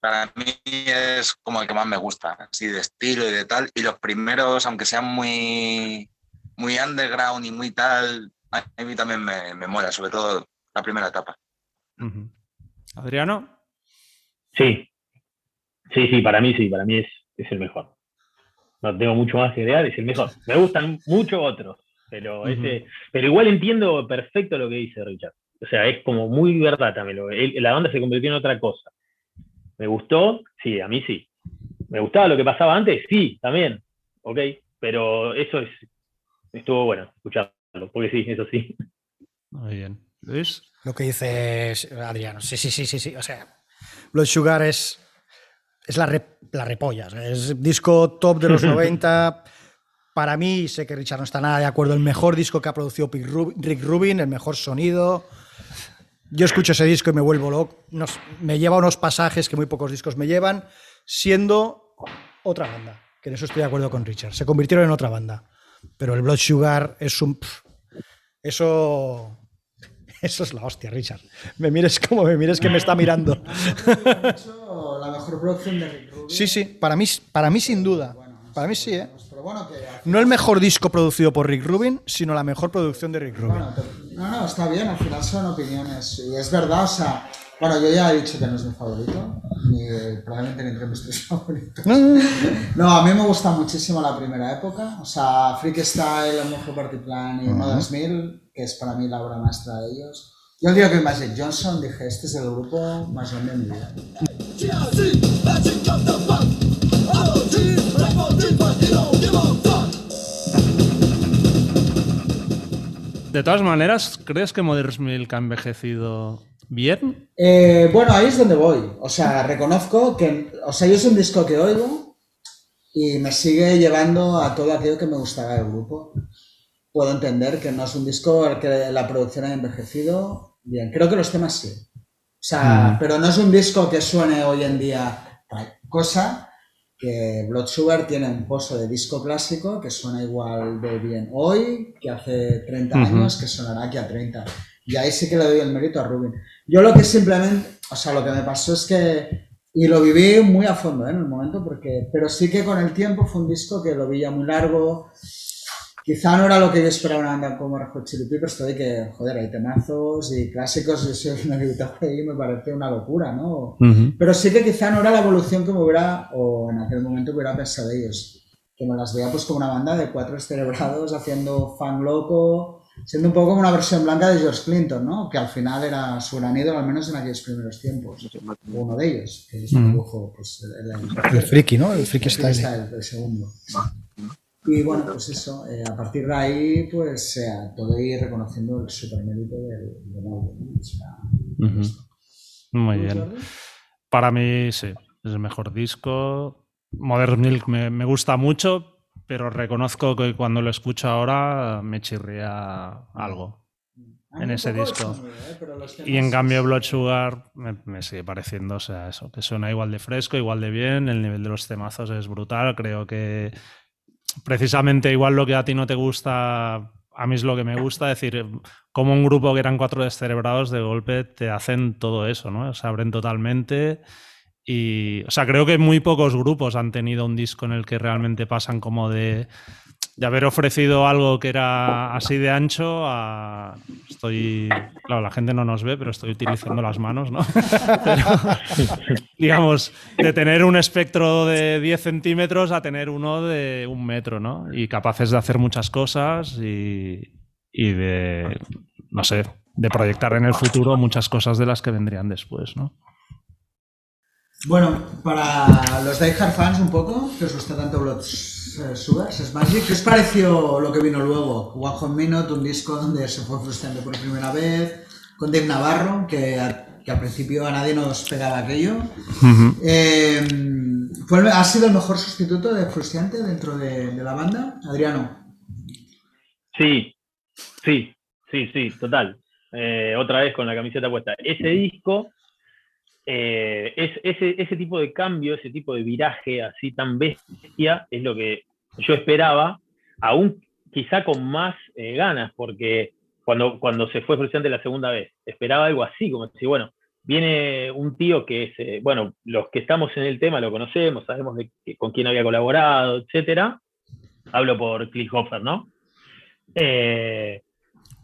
[SPEAKER 6] Para mí es como el que más me gusta, así de estilo y de tal. Y los primeros, aunque sean muy, muy underground y muy tal, a mí también me, me mola, sobre todo la primera etapa.
[SPEAKER 1] ¿Adriano?
[SPEAKER 4] Sí, sí, sí, para mí sí, para mí es, es el mejor. No tengo mucho más que agregar, es el mejor. Me gustan mucho otros, pero ese, pero igual entiendo perfecto lo que dice Richard. O sea, es como muy verdad también. la banda se convirtió en otra cosa. ¿Me gustó? Sí, a mí sí. ¿Me gustaba lo que pasaba antes? Sí, también. Ok, pero eso es, estuvo bueno escucharlo, porque sí, eso sí.
[SPEAKER 1] Muy bien. ¿Luis?
[SPEAKER 5] Lo que dice Adriano. Sí, sí, sí, sí, sí. O sea, Blood Sugar es, es la, rep- la repolla. o sea, Es disco top de los 90. Para mí, sé que Richard no está nada de acuerdo. El mejor disco que ha producido Rick Rub- Rick Rubin, el mejor sonido. Yo escucho ese disco y me vuelvo loco. Nos- me lleva unos pasajes que muy pocos discos me llevan, siendo otra banda. Que en eso estoy de acuerdo con Richard. Se convirtieron en otra banda. pero el Blood Sugar es un... Eso... Eso es la hostia, Richard. Me mires como me mires que me está mirando.
[SPEAKER 2] la mejor producción de Rick Rubin.
[SPEAKER 5] Sí, sí, para mí, para mí sin duda. Para mí sí, ¿eh? No el mejor disco producido por Rick Rubin, sino la mejor producción de Rick Rubin.
[SPEAKER 2] No, no, está bien, al final son opiniones. Y es verdad, o sea, bueno, yo ya he dicho que no es mi favorito, ni probablemente ni entre mis tres favoritos. No, a mí me gusta muchísimo la primera época, o sea, Freakstyle, El Monje Party Plan y Modern Mill, que es para mí la obra maestra de ellos. Yo el día que Magic Johnson dije, este es el grupo más grande de mi vida.
[SPEAKER 1] De todas maneras, ¿crees que Modern Milk ha envejecido bien?
[SPEAKER 2] Eh, bueno, ahí es donde voy. O sea, reconozco que, o sea, yo es un disco que oigo y me sigue llevando a todo aquello que me gustaba del grupo. Puedo entender que no es un disco al que la producción ha envejecido bien. Creo que los temas sí. O sea, pero no es un disco que suene hoy en día. Cosa que Blood Sugar tiene un pozo de disco clásico que suena igual de bien hoy que hace 30
[SPEAKER 1] Ujú.
[SPEAKER 2] años, que sonará aquí a 30. Y ahí sí que le doy el mérito a Rubin. Yo lo que simplemente, o sea, lo que me pasó es que, y lo viví muy a fondo ¿eh? en el momento, porque, pero sí que con el tiempo fue un disco que lo vi ya muy largo. Quizá no era lo que yo esperaba una banda como Red Hot Chili Peppers, todo y que, joder, hay temazos y clásicos, yo soy una guitarra y me parece una locura, ¿no? Pero sí que quizá no era la evolución que me hubiera, o en aquel momento hubiera pensado ellos. Que me las veía pues como una banda de cuatro cerebrados haciendo fan loco, siendo un poco como una versión blanca de George Clinton, ¿no? Que al final era su gran ídolo, al menos en aquellos primeros tiempos. Uno de ellos, que es un
[SPEAKER 1] Mm.
[SPEAKER 2] dibujo, pues, el, el-
[SPEAKER 5] El friki, ¿no? El friki
[SPEAKER 2] el
[SPEAKER 5] style.
[SPEAKER 2] freestyle, el segundo. Y bueno, pues eso, eh, a partir de ahí, pues eh, todo ir reconociendo el super mérito del, del álbum. ¿no? O sea.
[SPEAKER 1] Muy
[SPEAKER 2] ¿Tú,
[SPEAKER 1] bien.
[SPEAKER 2] Jordi?
[SPEAKER 1] Para mí, sí, es el mejor disco. Modern Milk me, me gusta mucho, pero reconozco que cuando lo escucho ahora me chirría algo. En ese disco.
[SPEAKER 2] ¿eh?
[SPEAKER 1] Y en cambio Blood Sugar me, me sigue pareciendo, o sea, eso, que suena igual de fresco, igual de bien, el nivel de los temazos es brutal, creo que precisamente igual lo que a ti no te gusta, a mí es lo que me gusta, es decir, como un grupo que eran cuatro descerebrados de golpe te hacen todo eso, ¿no? Se abren totalmente y, o sea, creo que muy pocos grupos han tenido un disco en el que realmente pasan como de, haber ofrecido algo que era así de ancho a... Estoy... Claro, la gente no nos ve, pero estoy utilizando las manos, ¿no? Digamos, de tener un espectro de 10 centímetros a tener uno de un metro, ¿no? Y capaces de hacer muchas cosas y, y de, no sé, de proyectar en el futuro muchas cosas de las que vendrían después, ¿no?
[SPEAKER 2] Bueno, para los Die Hard fans un poco, que os gusta tanto Blood eh, Sugar, es Magic, ¿qué os pareció lo que vino luego? One Hot Minute, un disco donde se fue frustrando por primera vez, con Dave Navarro, que, a- que al principio a nadie nos pegaba aquello. Eh, ¿fue- ¿Ha sido el mejor sustituto de Frustrante dentro de, de la banda? Adriano.
[SPEAKER 4] Sí, sí, sí, sí, total. Eh, otra vez con la camiseta puesta. Ese disco, eh, es, ese, tipo de cambio, ese tipo de viraje así tan bestia, es lo que yo esperaba, aún quizá con más eh, ganas, porque cuando, cuando se fue Frustrante la segunda vez, esperaba algo así, como decir, bueno, viene un tío que es, eh, bueno, los que estamos en el tema lo conocemos, sabemos que- con quién había colaborado, etcétera. Hablo por Klinghoffer, ¿no? Eh,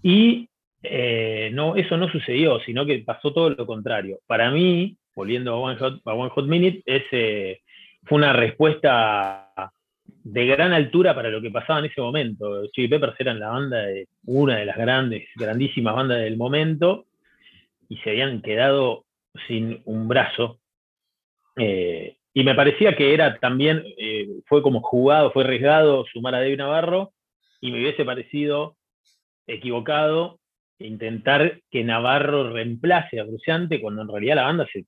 [SPEAKER 4] y eh, no, eso no sucedió, sino que pasó todo lo contrario. Para mí, volviendo a One Hot, a Minute, eh, fue una respuesta de gran altura para lo que pasaba en ese momento. Chili Peppers eran la banda de una de las grandes, grandísimas bandas del momento y se habían quedado sin un brazo. Eh, y me parecía que era también, fue como jugado, fue arriesgado sumar a David Navarro y me hubiese parecido equivocado intentar que Navarro reemplace a Bruciante cuando en realidad la banda se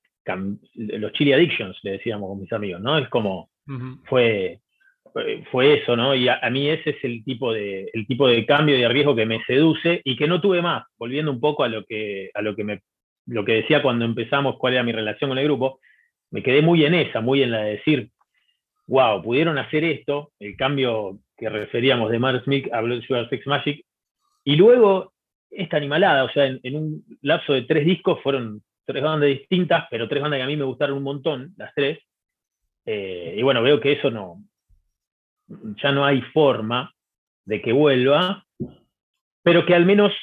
[SPEAKER 4] los Chili Addictions, le decíamos con mis amigos, ¿no? Es como, fue, fue- fue eso, ¿no? Y a, a mí ese es el tipo, de, el tipo de cambio y de riesgo que me seduce y que no tuve más, volviendo un poco a lo que, a lo que, me, lo que decía cuando empezamos, cuál era mi relación con el grupo, me quedé muy en esa, muy en la de decir, wow, pudieron hacer esto, el cambio que referíamos de Mark Smith a Blood Sugar Sex Magic. Y luego esta animalada, o sea, en, un lapso de tres discos fueron tres bandas distintas, pero tres bandas que a mí me gustaron un montón, las tres. Eh, y bueno, veo que eso no, ya no hay forma de que vuelva, pero que al menos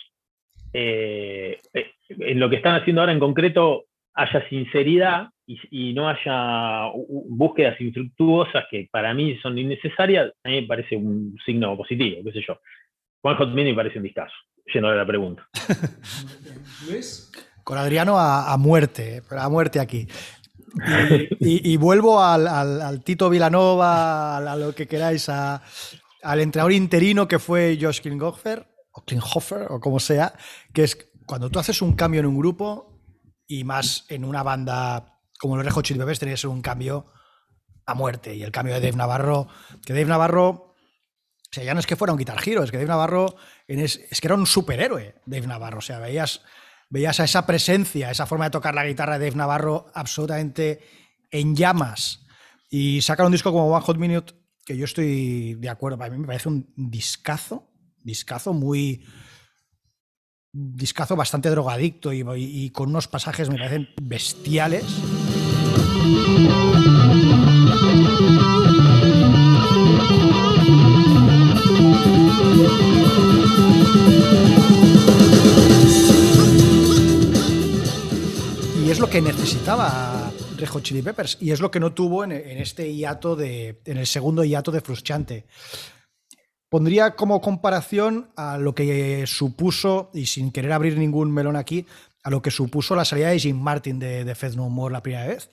[SPEAKER 4] eh, eh, en lo que están haciendo ahora en concreto haya sinceridad y, no haya búsquedas infructuosas que para mí son innecesarias, a mí me parece un signo positivo, qué sé yo. Hot Minute me parece un discazo, yendo a la pregunta.
[SPEAKER 2] Luis.
[SPEAKER 5] Con Adriano a, a muerte, pero a muerte aquí. Y, y- y vuelvo al, al- al Tito Vilanova, a, a lo que queráis, a- al entrenador interino que fue Josh Klinghoffer, o Klinghoffer, o como sea, que es cuando tú haces un cambio en un grupo y más en una banda como los Red Hot Chili Peppers, tenía que ser un cambio a muerte. Y el cambio de Dave Navarro, que Dave Navarro, o sea, ya no es que fuera un guitar hero, es que Dave Navarro es, que era un superhéroe, Dave Navarro. O sea, veías, veías a esa presencia, esa forma de tocar la guitarra de Dave Navarro absolutamente en llamas. Y sacar un disco como One Hot Minute, que yo estoy de acuerdo, para mí me parece un discazo, discazo muy. Discazo bastante drogadicto y con unos pasajes me parecen bestiales. Que necesitaba Red Hot Chili Peppers. Y es lo que no tuvo en, en este hiato de. en el segundo hiato de Frustrante. Pondría como comparación a lo que supuso, y sin querer abrir ningún melón aquí, a lo que supuso la salida de Jim Martin de, de Fez No More la primera vez.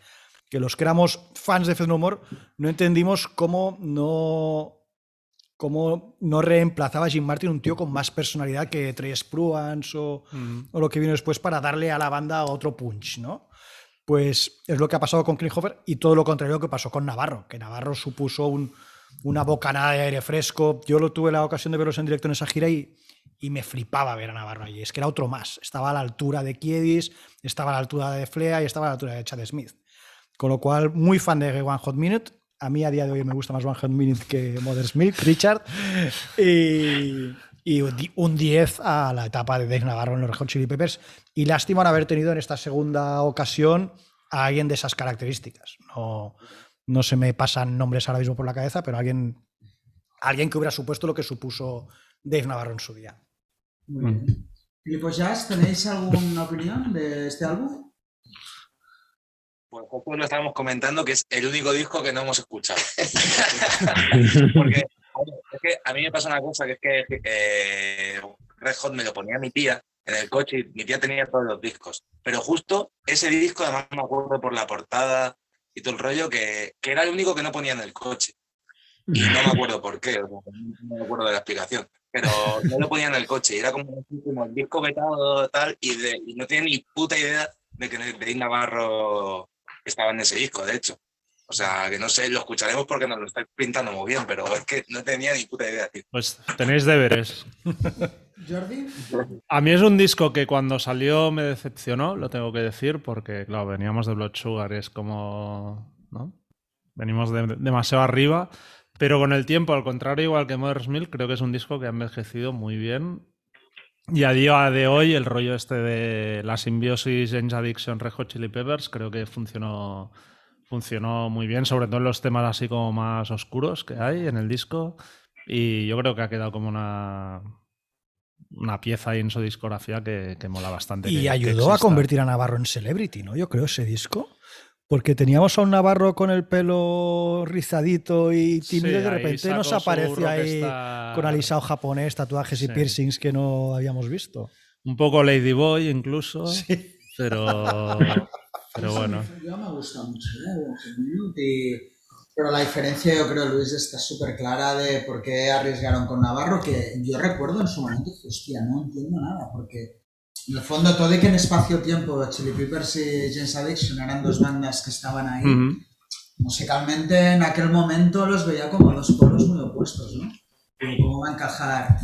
[SPEAKER 5] Que los que éramos fans de Fez No More no entendimos cómo no. cómo no reemplazaba a Jim Martin un tío con más personalidad que Trey Spruance o, o lo que vino después para darle a la banda otro punch, ¿no? Pues es lo que ha pasado con Klinghoffer y todo lo contrario que pasó con Navarro, que Navarro supuso un- una bocanada de aire fresco. Yo lo tuve la ocasión de verlos en directo en esa gira y, y me flipaba ver a Navarro allí. Es que era otro más. Estaba a la altura de Kiedis, estaba a la altura de Flea y estaba a la altura de Chad Smith. Con lo cual, muy fan de One Hot Minute. A mí a día de hoy me gusta más One Hot Minute que Mother's Milk, Richard. Y, y un di- un 10 a la etapa de Dave Navarro en los Red Hot Chili Peppers. Y lástima no haber tenido en esta segunda ocasión a alguien de esas características. No, no se me pasan nombres ahora mismo por la cabeza, pero alguien, alguien que hubiera supuesto lo que supuso Dave Navarro en su día.
[SPEAKER 2] Muy bien. Filipos Jazz, ¿tenéis alguna opinión de este álbum?
[SPEAKER 6] Pues justo lo estábamos comentando que es el único disco que no hemos escuchado. Porque es que a mí me pasa una cosa, que es que eh, Red Hot me lo ponía mi tía en el coche y mi tía tenía todos los discos. Pero justo ese disco, además me acuerdo por la portada y todo el rollo, que, que era el único que no ponía en el coche. Y no me acuerdo por qué, no me acuerdo de la explicación. Pero no lo ponía en el coche y era como, como el disco vetado tal y, de- y no tenía ni puta idea de que Dave Navarro estaba en ese disco, de hecho. O sea, que no sé, lo escucharemos porque nos lo estáis pintando muy bien, pero es que no tenía ni puta idea, tío.
[SPEAKER 1] Pues tenéis deberes.
[SPEAKER 2] Jordi.
[SPEAKER 1] A mí es un disco que cuando salió me decepcionó, lo tengo que decir, porque claro, veníamos de Blood Sugar, es como. ¿no? Venimos de- demasiado arriba. Pero con el tiempo, al contrario, igual que Mother's Milk, creo que es un disco que ha envejecido muy bien. Y a día de hoy, el rollo este de la simbiosis James Addiction Red Hot Chili Peppers, creo que funcionó, funcionó muy bien, sobre todo en los temas así como más oscuros que hay en el disco. Y yo creo que ha quedado como una, una pieza ahí en su discografía que, que mola bastante.
[SPEAKER 5] Y
[SPEAKER 1] que
[SPEAKER 5] ayudó a convertir a Navarro en celebrity, ¿no? Yo creo ese disco. Porque teníamos a un Navarro con el pelo rizadito y tímido
[SPEAKER 1] Sí,
[SPEAKER 5] y de repente nos apareció ahí con alisado japonés, tatuajes y piercings que no habíamos visto.
[SPEAKER 1] Un poco Ladyboy incluso,
[SPEAKER 5] Sí.
[SPEAKER 1] pero, pero bueno.
[SPEAKER 2] Yo me gusta mucho, ¿eh? Y- Pero la diferencia, yo creo, Luis, está súper clara de por qué arriesgaron con Navarro, que yo recuerdo en su momento hostia, no entiendo nada, porque en el fondo todo y que en espacio-tiempo Chili Peppers y James Addiction eran dos bandas que estaban ahí,
[SPEAKER 1] Ujú.
[SPEAKER 2] musicalmente en aquel momento los veía como dos polos muy opuestos, ¿no? Cómo va a encajar.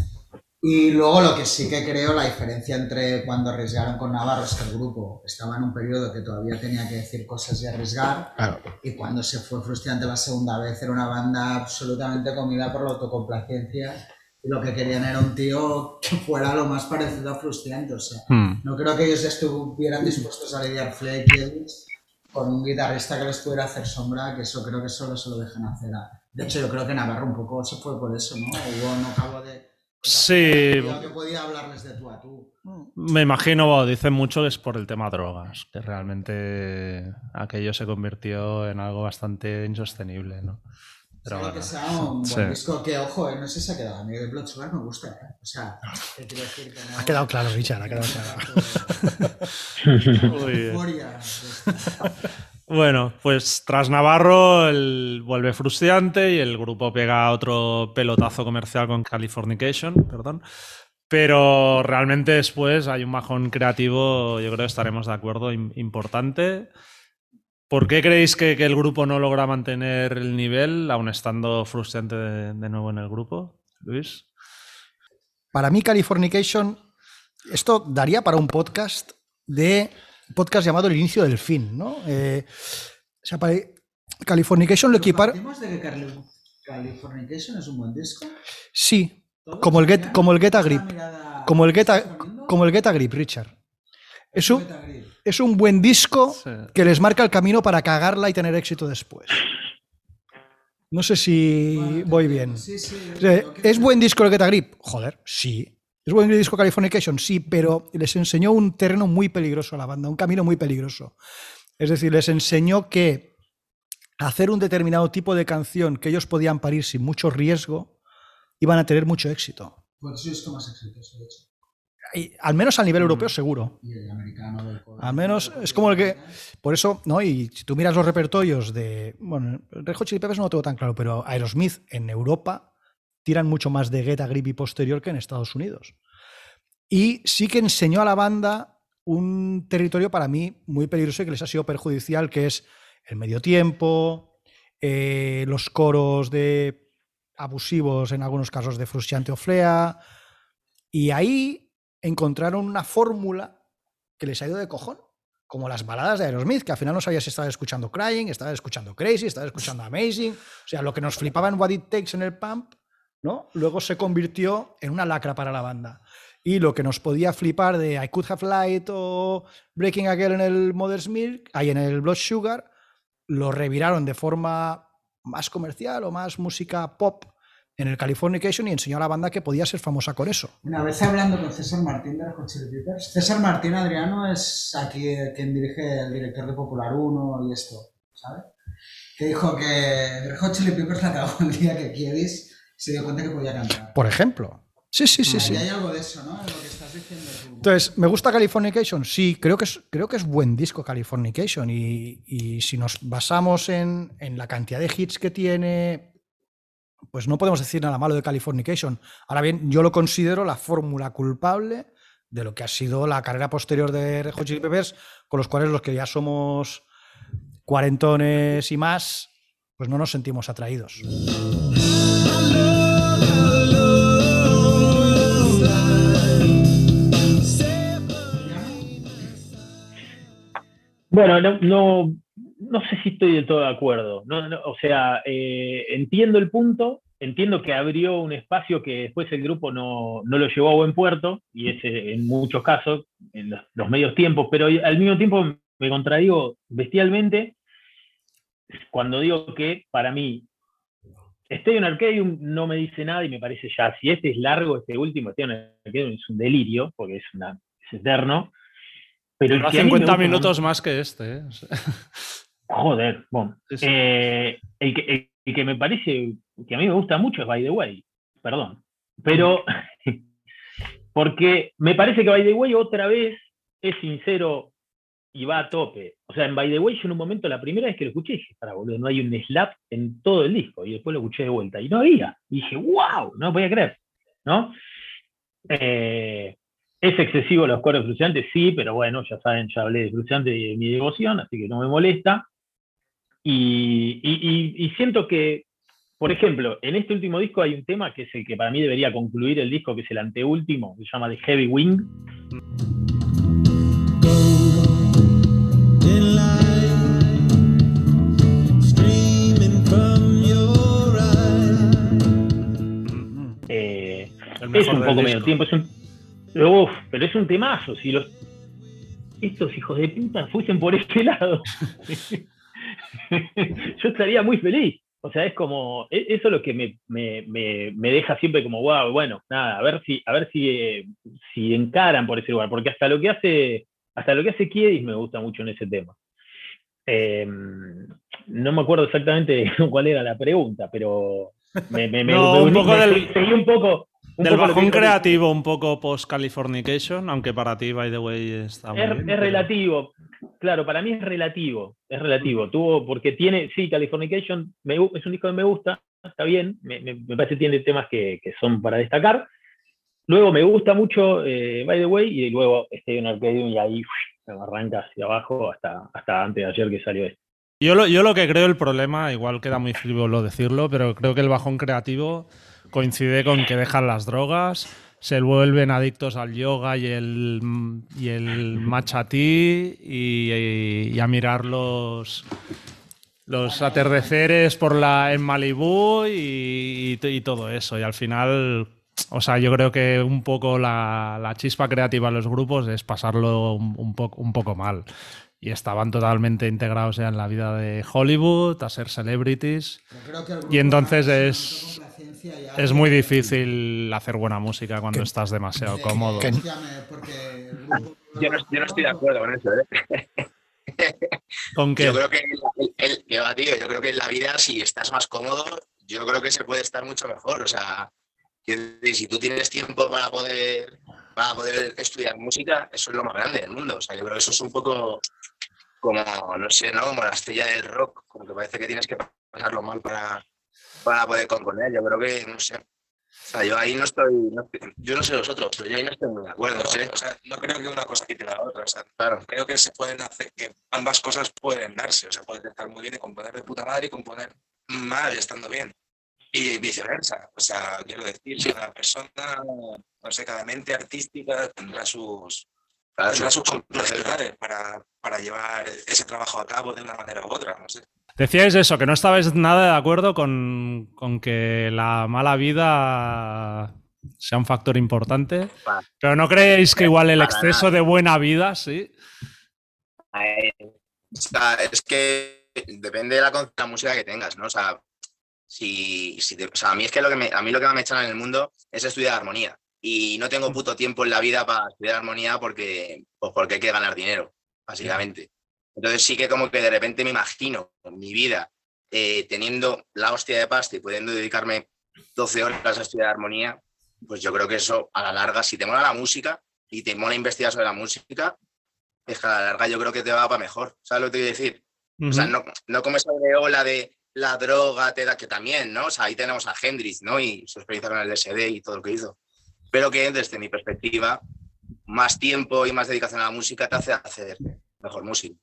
[SPEAKER 2] Y luego lo que sí que creo, la diferencia entre cuando arriesgaron con Navarro es que el grupo estaba en un periodo que todavía tenía que decir cosas y arriesgar.
[SPEAKER 5] Claro.
[SPEAKER 2] Y cuando se fue frustrante la segunda vez era una banda absolutamente comida por la autocomplacencia. Y lo que querían era un tío que fuera lo más parecido a frustrante. O sea,
[SPEAKER 1] Hmm.
[SPEAKER 2] no creo que ellos estuvieran dispuestos a lidiar Flake con un guitarrista que les pudiera hacer sombra, que eso creo que solo se lo dejan hacer. A... De hecho, yo creo que Navarro un poco se fue por eso, ¿no? Hubo no acabo de...
[SPEAKER 1] Sí.
[SPEAKER 2] Creo que podía hablarles de tú a tú.
[SPEAKER 1] Me imagino, dicen mucho que es por el tema drogas, que realmente aquello se convirtió en algo bastante insostenible, ¿no? Pero
[SPEAKER 2] Sí,
[SPEAKER 1] bueno,
[SPEAKER 2] que sea un buen
[SPEAKER 1] sí.
[SPEAKER 2] disco que, ojo, eh, no sé si se ha quedado. A mí el Blood Sugar me gusta, ¿eh? O sea, ¿qué quiero decir? Que no...
[SPEAKER 5] Ha quedado claro, Richard, ha quedado claro.
[SPEAKER 1] Muy bien. Bueno, pues tras Navarro el vuelve frustrante y el grupo pega otro pelotazo comercial con Californication, perdón. Pero realmente después hay un bajón creativo, yo creo que estaremos de acuerdo, im- importante. ¿Por qué creéis que, el grupo no logra mantener el nivel, aun estando frustrante de, de nuevo en el grupo? Luis.
[SPEAKER 5] Para mí, Californication, esto daría para un podcast de podcast llamado El inicio del fin, ¿no? Eh, o sea, para Californication lo equipar.
[SPEAKER 2] ¿Partimos de que Cali- Californication es un buen disco?
[SPEAKER 5] Sí, como el Get, como el Get a
[SPEAKER 2] ¿Esa
[SPEAKER 5] Grip. Como el Get a, como el Get a Grip, Richard. Es un, es un buen disco
[SPEAKER 1] Sí.
[SPEAKER 5] que les marca el camino para cagarla y tener éxito después. No sé si
[SPEAKER 2] Bueno,
[SPEAKER 5] voy bien.
[SPEAKER 2] Sí, sí.
[SPEAKER 5] ¿Es buen disco el Get a Grip? Joder, sí. ¿Es buen disco Californication? Sí, pero les enseñó un terreno muy peligroso a la banda, un camino muy peligroso. Es decir, les enseñó que hacer un determinado tipo de canción que ellos podían parir sin mucho riesgo, iban a tener mucho éxito.
[SPEAKER 2] Fue su disco más exitoso, de hecho.
[SPEAKER 5] Y, al menos a nivel
[SPEAKER 1] Mm.
[SPEAKER 5] europeo, seguro.
[SPEAKER 2] Y el americano del.
[SPEAKER 5] Al menos es como el que- Por eso, ¿no? Y si tú miras los repertorios de. Bueno, Red Hot Chili Peppers no lo tengo tan claro, pero Aerosmith en Europa tiran mucho más de Get a Grip y posterior que en Estados Unidos. Y sí que enseñó a la banda un territorio para mí muy peligroso y que les ha sido perjudicial, que es el medio tiempo, eh, los coros de abusivos, en algunos casos de Frusciante o Flea. Y ahí encontraron una fórmula que les ha ido de cojón. Como las baladas de Aerosmith, que al final no sabías si estabas escuchando Crying, estabas escuchando Crazy, estabas escuchando Amazing. O sea, lo que nos flipaba en What It Takes en el Pump, ¿no? Luego se convirtió en una lacra para la banda. Y lo que nos podía flipar de I Could Have Light o Breaking Again en el Mother's Milk, ahí en el Blood Sugar, lo reviraron de forma más comercial o más música pop en el Californication y enseñó a la banda que podía ser famosa con eso.
[SPEAKER 2] Una vez hablando con César Martín de Chili Peppers, César Martín Adriano es aquí quien dirige el director de Popular 1 y esto, ¿sabes? Que dijo que Red Hot Chili Peppers la acabó el día que Kiedis se dio cuenta que podía cantar.
[SPEAKER 5] Por ejemplo. Sí, sí, sí,
[SPEAKER 2] Ahí
[SPEAKER 5] sí.
[SPEAKER 2] hay algo de eso, ¿no? En lo que estás diciendo.
[SPEAKER 5] Entonces, ¿me gusta Californication? Sí, creo que es, creo que es buen disco Californication. Y, y si nos basamos en, en la cantidad de hits que tiene, pues no podemos decir nada malo de Californication. Ahora bien, yo lo considero la fórmula culpable de lo que ha sido la carrera posterior de Red Hot Chili Peppers, con los cuales los que ya somos cuarentones y más, pues no nos sentimos atraídos.
[SPEAKER 4] Bueno, no, no, sé si estoy del todo de acuerdo. O sea, eh, entiendo el punto, entiendo que abrió un espacio que después el grupo no, no lo llevó a buen puerto, y es eh, en muchos casos, en los, los medios tiempos, pero al mismo tiempo me contradigo bestialmente cuando digo que para mí Stadium Arcadium no me dice nada y me parece ya, si este es largo, este último Stadium Arcadium es un delirio, porque es, una, es eterno. Pero, a me
[SPEAKER 1] 50
[SPEAKER 4] gusta
[SPEAKER 1] minutos más que este. ¿eh?
[SPEAKER 4] Joder, bueno.
[SPEAKER 1] Sí, sí.
[SPEAKER 4] Eh, el, que, el- el que me parece que a mí me gusta mucho es By the Way, perdón. Pero, porque me parece que By the Way otra vez es sincero y va a tope. O sea, en By the Way yo en un momento, la primera vez que lo escuché, dije, para boludo, no hay un slap en todo el disco. Y después lo escuché de vuelta y no había. Y dije, wow, no lo podía creer. ¿No? Eh, ¿Es excesivo los coros frustrantes? Sí, pero bueno, ya saben, ya hablé de frustrante y de mi devoción, así que no me molesta. Y, y- y- y siento que por ejemplo, en este último disco hay un tema que es el que para mí debería concluir el disco, que es el anteúltimo, que se llama The Heavy Wing. Eh, es un poco
[SPEAKER 1] disco.
[SPEAKER 4] medio tiempo, es un. Uf, pero es un temazo. Si los. Estos hijos de puta fuesen por este lado. Yo estaría muy feliz. O sea, es como. e- Eso es lo que me, me- me- me deja siempre como, wow, bueno, nada, a ver si, a ver si, eh, si encaran por ese lugar. Porque hasta lo que hace. Hasta lo que hace Kiedis me gusta mucho en ese tema. Eh, no me acuerdo exactamente cuál era la pregunta, pero me, me,
[SPEAKER 1] No, un poco del-
[SPEAKER 4] seguí un poco. Un
[SPEAKER 1] Del bajón creativo, un poco post-Californication, aunque para ti, by the way, está muy
[SPEAKER 4] Es,
[SPEAKER 1] bien,
[SPEAKER 4] es
[SPEAKER 1] pero-
[SPEAKER 4] relativo. Claro, para mí es relativo. Es relativo. Tuvo, porque tiene, sí, Californication me es un disco que me gusta, está bien. Me, me- me parece que tiene temas que, que son para destacar. Luego me gusta mucho eh, By the Way y luego Stadium Arcadium y ahí uf, me arranca hacia abajo hasta, hasta antes de ayer que salió esto.
[SPEAKER 1] Yo lo, yo lo que creo el problema, igual queda muy frívolo decirlo, pero creo que el bajón creativo coincide con que dejan las drogas, se vuelven adictos al yoga y el, y el matcha tea y, y a mirar los, los atardeceres por la, en Malibú y, y todo eso. Y al final, o sea, yo creo que un poco la, la chispa creativa en los grupos es pasarlo un, un poco mal. Y estaban totalmente integrados ya en la vida de Hollywood, a ser celebrities. Y entonces es, es muy difícil hacer buena música cuando estás demasiado cómodo.
[SPEAKER 5] que-
[SPEAKER 7] Yo no, yo no estoy de acuerdo con eso, ¿eh?
[SPEAKER 1] ¿Con qué?
[SPEAKER 7] Yo creo que, el- el- que va, tío, yo creo que en la vida, si estás más cómodo, yo creo que se puede estar mucho mejor. O sea, si tú tienes tiempo para poder, para poder estudiar música, eso es lo más grande del mundo. O sea, yo creo que eso es un poco como, no sé, ¿no? Como la estrella del rock, como que parece que tienes que pasarlo mal para, para poder componer. Yo creo que, no sé. O sea, yo ahí no estoy, no estoy- yo no sé vosotros, pero yo ahí no estoy muy de acuerdo. ¿sí?
[SPEAKER 6] o sea, no creo que una cosa quite la otra. O sea,
[SPEAKER 7] Claro.
[SPEAKER 6] creo que se pueden hacer, que ambas cosas pueden darse. O sea, puedes estar muy bien y componer de puta madre y componer mal estando bien. Y viceversa. O sea, quiero decir, si cada persona, no sé, cada mente artística tendrá sus,
[SPEAKER 7] Claro,
[SPEAKER 6] tendrá sus complejidades para, para llevar ese trabajo a cabo de una manera u otra. No sé.
[SPEAKER 1] Decíais eso, que no estabais nada de acuerdo con, con que la mala vida sea un factor importante, pero ¿no creéis que igual el exceso de buena vida, sí?
[SPEAKER 7] Eh, o sea, es que depende de la, la música que tengas, ¿no? O sea, si, si te- o sea, a mí es que, lo que me, a mí lo que me echan en el mundo es estudiar armonía. Y no tengo puto tiempo en la vida para estudiar armonía porque, pues porque hay que ganar dinero, básicamente. Entonces sí que como que de repente me imagino mi vida eh, teniendo la hostia de pasta y pudiendo dedicarme 12 horas a estudiar armonía, pues yo creo que eso a la larga, si te mola la música y te mola investigar sobre la música, es que a la larga yo creo que te va para mejor. ¿Sabes lo que te quiero decir? O sea, no, no como esa ola de la droga, te da, que también, ¿no? O sea, ahí tenemos a Hendrix, ¿no? Y su experiencia con el LSD y todo lo que hizo. Pero que desde mi perspectiva, más tiempo y más dedicación a la música te hace hacer mejor música.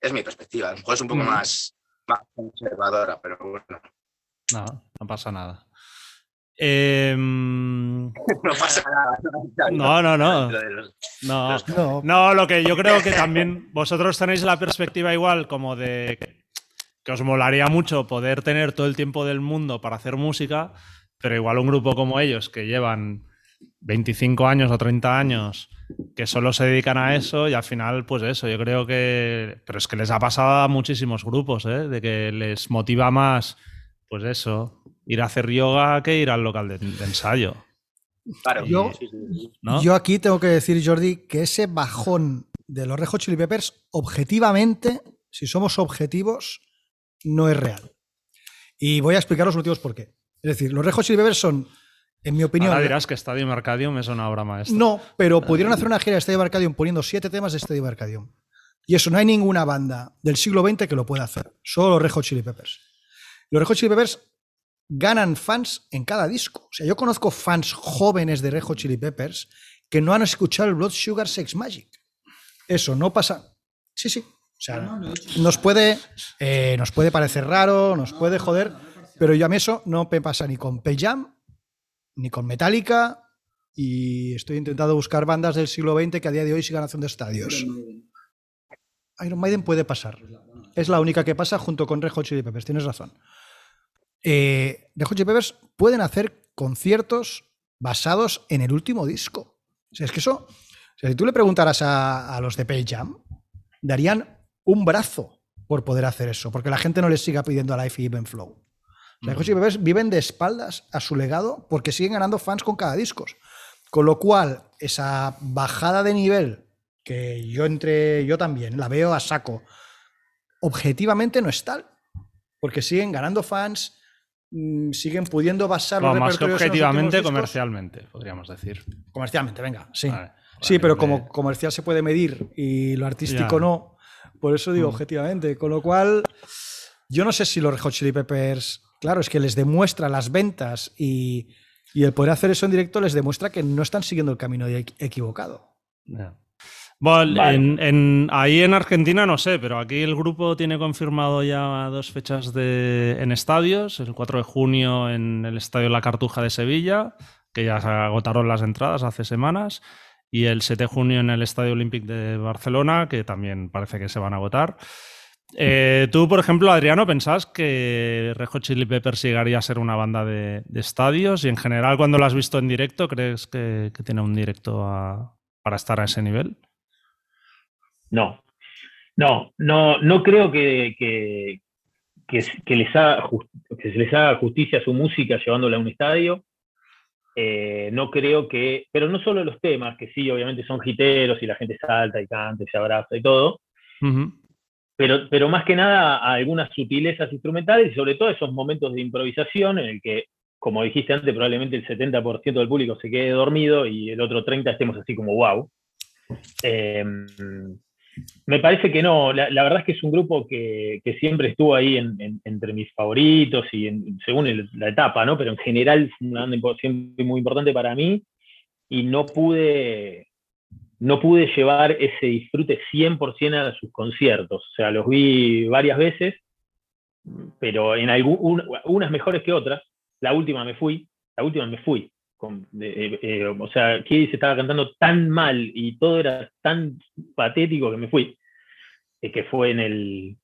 [SPEAKER 7] Es mi perspectiva. A lo mejor es un poco
[SPEAKER 1] Ujú.
[SPEAKER 7] más, más conservadora, pero bueno,
[SPEAKER 1] No, no pasa nada. Em,
[SPEAKER 7] no pasa nada.
[SPEAKER 1] no, no, no. No,
[SPEAKER 5] No,
[SPEAKER 1] No, lo que yo creo que también vosotros tenéis la perspectiva igual como de que os molaría mucho poder tener todo el tiempo del mundo para hacer música, pero igual un grupo como ellos que llevan 25 años o 30 años que solo se dedican a eso y al final pues eso, yo creo que pero es que les ha pasado a muchísimos grupos, ¿eh? de que les motiva más pues eso, ir a hacer yoga que ir al local de, de ensayo,
[SPEAKER 7] Claro,
[SPEAKER 5] Yo-.
[SPEAKER 1] ¿no?
[SPEAKER 5] Yo aquí tengo que decir, Jordi, que ese bajón de los Red Hot Chili Peppers, objetivamente, si somos objetivos, no es real. Y voy a explicar los motivos por qué. Es decir, los Red Hot Chili Peppers son, en mi opinión,
[SPEAKER 1] Ahora dirás que Estadio Arcadium es una obra maestra.
[SPEAKER 5] no, pero pudieron hacer una gira de Estadio Arcadium poniendo siete temas de Estadio Arcadium. Y eso no hay ninguna banda del siglo XX que lo pueda hacer. Solo los Red Hot Chili Peppers. Los Red Hot Chili Peppers ganan fans en cada disco. O sea, yo conozco fans jóvenes de Red Hot Chili Peppers que no han escuchado el Blood Sugar Sex Magic. Eso no pasa. Sí, sí. O sea, nos puede, eh, nos puede parecer raro, nos puede joder, Pero yo a mí eso no me pasa ni con Pearl Jam, ni con Metallica, y estoy intentando buscar bandas del siglo XX que a día de hoy sigan haciendo estadios. Iron Maiden puede pasar. Es la única que pasa junto con Red Hot Chili Peppers, tienes razón. Eh, Red Hot Chili Peppers pueden hacer conciertos basados en el último disco. O sea, es que eso, o sea, si tú le preguntaras a, a los de Pearl Jam, darían un brazo por poder hacer eso, porque la gente no les siga pidiendo a Life Even Flow. Red Hot Chili Peppers viven de espaldas a su legado porque siguen ganando fans con cada disco. Con lo cual, esa bajada de nivel que yo entre yo también la veo a saco, objetivamente no es tal, porque siguen ganando fans, mm, siguen pudiendo basar
[SPEAKER 1] No,
[SPEAKER 5] los
[SPEAKER 1] más que
[SPEAKER 5] repertorios en los
[SPEAKER 1] objetivamente, comercialmente, podríamos decir.
[SPEAKER 5] Comercialmente, venga, sí.
[SPEAKER 1] Vale,
[SPEAKER 5] sí, pero como comercial se puede medir y lo artístico
[SPEAKER 1] Ya.
[SPEAKER 5] no. Por eso digo
[SPEAKER 1] Mm.
[SPEAKER 5] objetivamente. Con lo cual, yo no sé si los Hot Chili Peppers, claro, es que les demuestra las ventas y, y el poder hacer eso en directo les demuestra que no están siguiendo el camino equ- equivocado.
[SPEAKER 1] Bueno,
[SPEAKER 4] Vale.
[SPEAKER 1] en- en- ahí en Argentina no sé, pero aquí el grupo tiene confirmado ya dos fechas de, en estadios. El 4 de junio en el Estadio La Cartuja de Sevilla, que ya se agotaron las entradas hace semanas. Y el 7 de junio en el Estadio Olímpic de Barcelona, que también parece que se van a agotar. Eh, tú, por ejemplo, Adriano, ¿pensás que Red Hot Chili Peppers llegaría a ser una banda de, de estadios? Y en general, cuando lo has visto en directo, ¿crees que, que tiene un directo a- para estar a ese nivel?
[SPEAKER 4] No, no, no, no creo que, que, les haga que se les haga justicia a su música llevándola a un estadio. Eh, no creo que, pero no solo los temas, que sí, obviamente son hiteros y la gente salta y canta y se abraza y todo. Pero, pero más que nada a algunas sutilezas instrumentales y sobre todo esos momentos de improvisación en el que, como dijiste antes, probablemente el 70% del público se quede dormido y el otro 30% estemos así como wow. Eh, me parece que no, la, verdad es que es un grupo que, que siempre estuvo ahí en- en- entre mis favoritos y según la etapa, ¿no? Pero en general siempre muy importante para mí y no pude, no pude llevar ese disfrute 100% a sus conciertos. O sea, los vi varias veces, pero en algún, un- unas mejores que otras. La última me fui, la última me fui. Con- eh, eh, o sea, se estaba cantando tan mal y todo era tan patético que me fui, eh, que fue en el,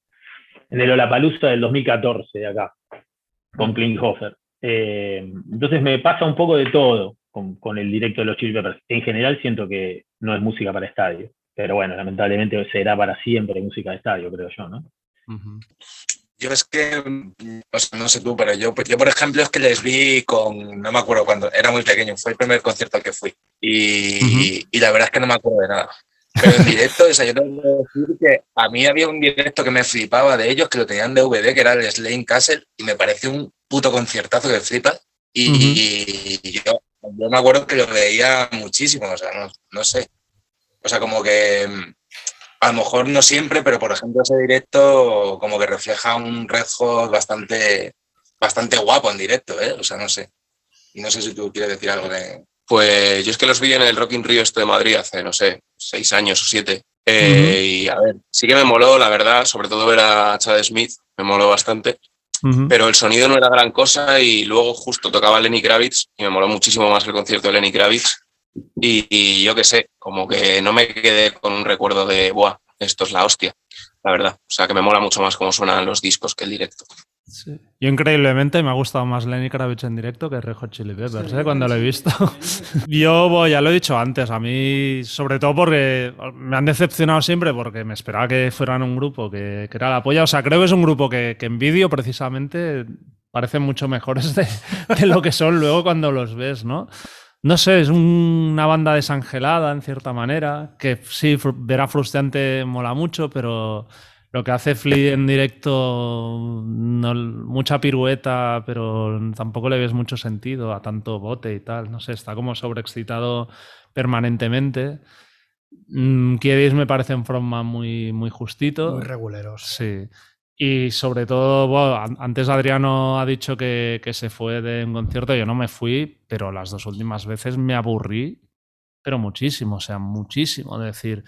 [SPEAKER 4] en el Olapalooza del 2014 de acá, con Klinghoffer. Eh, entonces me pasa un poco de todo con, con el directo de los Chili Peppers. En general siento que no es música para estadio, pero bueno, lamentablemente será para siempre música de estadio, creo yo, ¿no?
[SPEAKER 7] Yo es que, o sea, no sé tú, pero yo, yo, por ejemplo, es que les vi con, no me acuerdo cuándo, era muy pequeño, fue el primer concierto al que fui. Y, y la verdad es que no me acuerdo de nada. Pero en directo, o sea, yo tengo que decir que a mí había un directo que me flipaba de ellos, que lo tenían de DVD, que era el Slane Castle, y me pareció un puto conciertazo que flipas. Y, y yo, yo me acuerdo que lo veía muchísimo, o sea, no, no sé. O sea, como que mm, a lo mejor no siempre, pero por ejemplo ese directo como que refleja un Red Hot bastante, bastante guapo en directo, ¿eh? O sea, no sé. Y no sé si tú quieres decir algo de...
[SPEAKER 3] Pues yo es que los vi en el Rock in Rio este de Madrid hace, no sé, seis años o siete. Eh, Y a ver, sí que me moló, la verdad, sobre todo ver a Chad Smith, me moló bastante. Pero el sonido no era gran cosa y luego justo tocaba Lenny Kravitz y me moló muchísimo más el concierto de Lenny Kravitz. Y, y yo qué sé, como que no me quedé con un recuerdo de, ¡buah! Esto es la hostia, la verdad. O sea, que me mola mucho más cómo suenan los discos que el directo.
[SPEAKER 1] Sí. Yo increíblemente me ha gustado más Lenny Kravitz en directo que Red Hot Chili Peppers, ¿eh? cuando lo he visto. Yo, bueno, ya lo he dicho antes, a mí, sobre todo porque me han decepcionado siempre porque me esperaba que fueran un grupo que, que era la polla. O sea, creo que es un grupo que, que en vídeo precisamente parecen mucho mejores de, de lo que son luego cuando los ves, ¿no? No sé, es un- una banda desangelada en cierta manera, que sí, fr- ver a Frustrante mola mucho, pero lo que hace Flea en directo, no- mucha pirueta, pero tampoco le ves mucho sentido a tanto bote y tal. No sé, está como sobreexcitado permanentemente. Mm, Kiedis me parece un frontman muy, muy justito.
[SPEAKER 5] Muy reguleros.
[SPEAKER 1] Sí. Y sobre todo, bueno, an- antes Adriano ha dicho que, que se fue de un concierto, yo no me fui, pero las dos últimas veces me aburrí, pero muchísimo, o sea, muchísimo. Es decir,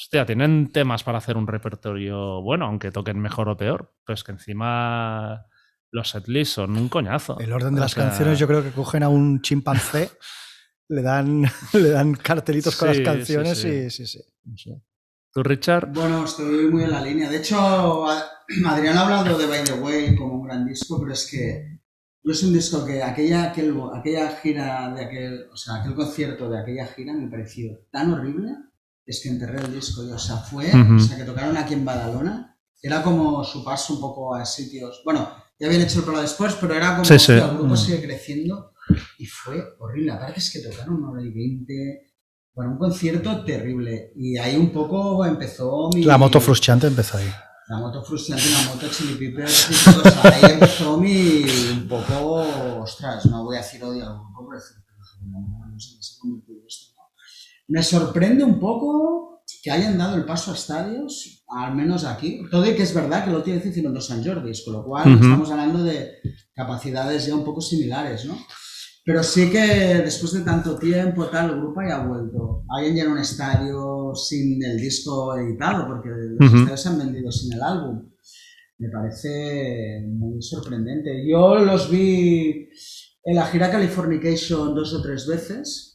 [SPEAKER 1] hostia, tienen temas para hacer un repertorio bueno, aunque toquen mejor o peor, pues que encima los setlists son un coñazo.
[SPEAKER 5] El orden de
[SPEAKER 1] O
[SPEAKER 5] las
[SPEAKER 1] sea,
[SPEAKER 5] canciones yo creo que cogen a un chimpancé, le dan, le dan cartelitos con las canciones
[SPEAKER 1] sí.
[SPEAKER 5] y sí, sí.
[SPEAKER 1] no sé. ¿Tú, Richard?
[SPEAKER 2] Bueno, estoy muy en la línea. De hecho, Adrián ha hablado de By the Way como un gran disco, pero es que yo es un disco que aquella, aquel- aquella gira de aquel, o sea, aquel concierto de aquella gira me pareció tan horrible, es que enterré el disco. Y, o sea, fue,
[SPEAKER 1] Ujú.
[SPEAKER 2] o sea, que tocaron aquí en Badalona, era como su paso un poco a sitios. Bueno, ya habían hecho el programa después, pero era como
[SPEAKER 1] Sí, sí.
[SPEAKER 2] el grupo
[SPEAKER 5] Mm.
[SPEAKER 2] sigue creciendo y fue horrible. Aparte es que tocaron una hora y veinte. Bueno, un concierto terrible. Y ahí un poco empezó mi.
[SPEAKER 5] La moto frustrante empezó ahí.
[SPEAKER 2] La moto frustrante, la moto chili peppers y todo. O sea, ahí empezó mi. Un poco. Ostras, no voy a decir odio al grupo, pero no, no sé qué se ha convertido esto, ¿no? Me sorprende un poco que hayan dado el paso a estadios, al menos aquí. Todo y que es verdad que lo tiene hicieron dos San Jordis, con lo cual
[SPEAKER 1] Ujú.
[SPEAKER 2] estamos hablando de capacidades ya un poco similares, ¿no? Pero sí que después de tanto tiempo, tal, el grupo haya vuelto. Alguien llena un estadio sin el disco editado, porque los
[SPEAKER 1] Ujú.
[SPEAKER 2] estadios se han vendido sin el álbum. Me parece muy sorprendente. Yo los vi en la gira Californication dos o tres veces,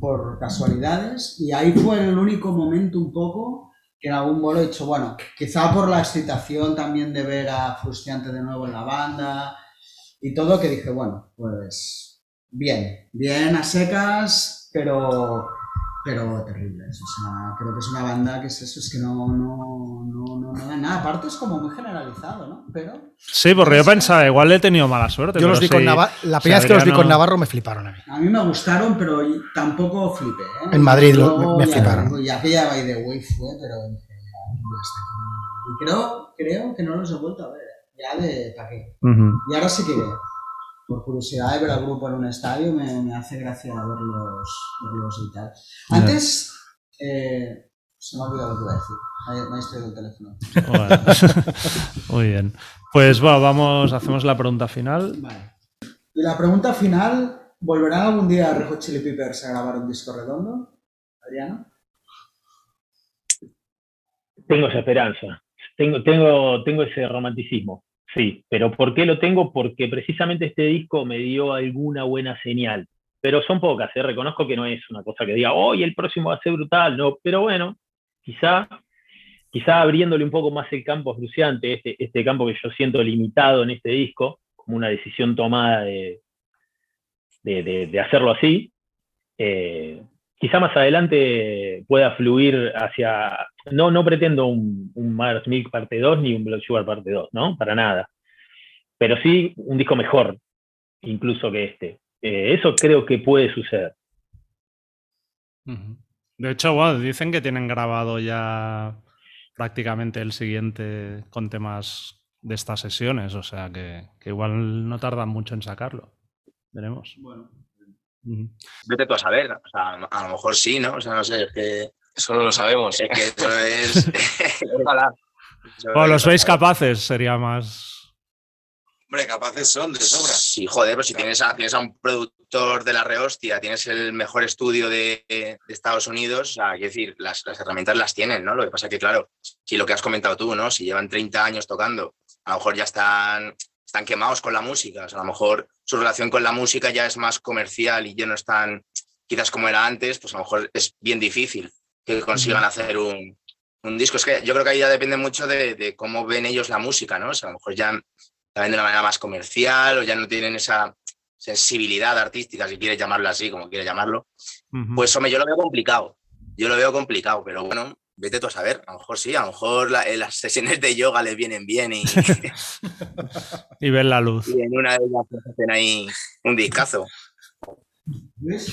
[SPEAKER 2] Por casualidades, y ahí fue el único momento un poco que en algún vuelo he dicho, bueno, quizá por la excitación también de ver a Frustiante de nuevo en la banda y todo, que dije, bueno, pues bien, bien a secas, pero, pero terribles. O sea, creo que es una banda que es eso, es que no, no, no, no, no da nada. Aparte es como muy generalizado, ¿no? Pero
[SPEAKER 1] Sí, porque yo pensaba, igual he tenido mala suerte.
[SPEAKER 5] Yo los vi con Navarro. La primera vez que los vi con Navarro me fliparon a mí.
[SPEAKER 2] a mí me gustaron, pero tampoco flipé. ¿eh?
[SPEAKER 5] En Madrid
[SPEAKER 2] Luego
[SPEAKER 5] me
[SPEAKER 2] ya-
[SPEAKER 5] fliparon.
[SPEAKER 2] Y aquella by the way fue, pero dije, ya, ya está. Y creo, creo que no los he vuelto a ver. Ya de pa' qué. Y ahora sí que iré. Por curiosidad de ver al grupo en un estadio me, me hace gracia verlos, verlos y tal. Antes, eh, se me ha olvidado lo que iba a decir. Me, ha distraído el teléfono.
[SPEAKER 1] Bueno. Muy bien. Pues bueno, vamos, hacemos la pregunta final.
[SPEAKER 2] Vale. Y la pregunta final, ¿volverán algún día a Red Hot Chili Peppers a grabar un disco redondo? Adriano.
[SPEAKER 4] Tengo esa esperanza, tengo, tengo, tengo ese romanticismo, sí, pero ¿por qué lo tengo? Porque precisamente este disco me dio alguna buena señal, pero son pocas, ¿eh? reconozco que no es una cosa que diga, hoy el próximo va a ser brutal, no, pero bueno, quizá, quizá abriéndole un poco más el campo Fruciante, este, este campo que yo siento limitado en este disco, como una decisión tomada de, de, de- de hacerlo así, eh, quizá más adelante pueda fluir hacia. No, no pretendo un, un Mars Milk parte 2 ni un Blood Sugar parte 2, ¿no? Para nada. Pero sí un disco mejor, incluso que este. Eh, eso creo que puede suceder.
[SPEAKER 1] De hecho, bueno, dicen que tienen grabado ya prácticamente el siguiente con temas de estas sesiones, o sea que, que igual no tardan mucho en sacarlo. Veremos.
[SPEAKER 2] Bueno.
[SPEAKER 7] Vete tú a saber. O sea, a lo mejor sí, ¿no? O sea, no sé, es que,
[SPEAKER 3] Eso no lo sabemos.
[SPEAKER 7] es que eso es.
[SPEAKER 3] Ojalá.
[SPEAKER 7] Es-
[SPEAKER 1] los veis capaces, sería más.
[SPEAKER 6] Hombre, capaces son de sobra.
[SPEAKER 7] Sí, joder, pero si tienes a, tienes a un productor de la rehostia, tienes el mejor estudio de, de Estados Unidos, o sea, quiero decir, las, las herramientas las tienen, ¿no? Lo que pasa que, claro, si lo que has comentado tú, ¿no? Si llevan 30 años tocando, a lo mejor ya están, están quemados con la música, o sea, a lo mejor su relación con la música ya es más comercial y ya no es tan, quizás como era antes, pues a lo mejor es bien difícil que consigan hacer un, un disco. Es que yo creo que ahí ya depende mucho de, de cómo ven ellos la música, ¿no? O sea, a lo mejor ya la ven de una manera más comercial o ya no tienen esa sensibilidad artística, si quieres llamarlo así, como quieres llamarlo. Pues hombre, yo lo veo complicado. Yo lo veo complicado, pero bueno, vete tú a saber. A lo mejor sí, a lo mejor la- eh, las sesiones de yoga les vienen bien y,
[SPEAKER 1] Y ven la luz.
[SPEAKER 7] y en una de ellas pues hacen ahí un discazo.
[SPEAKER 2] ¿Ves?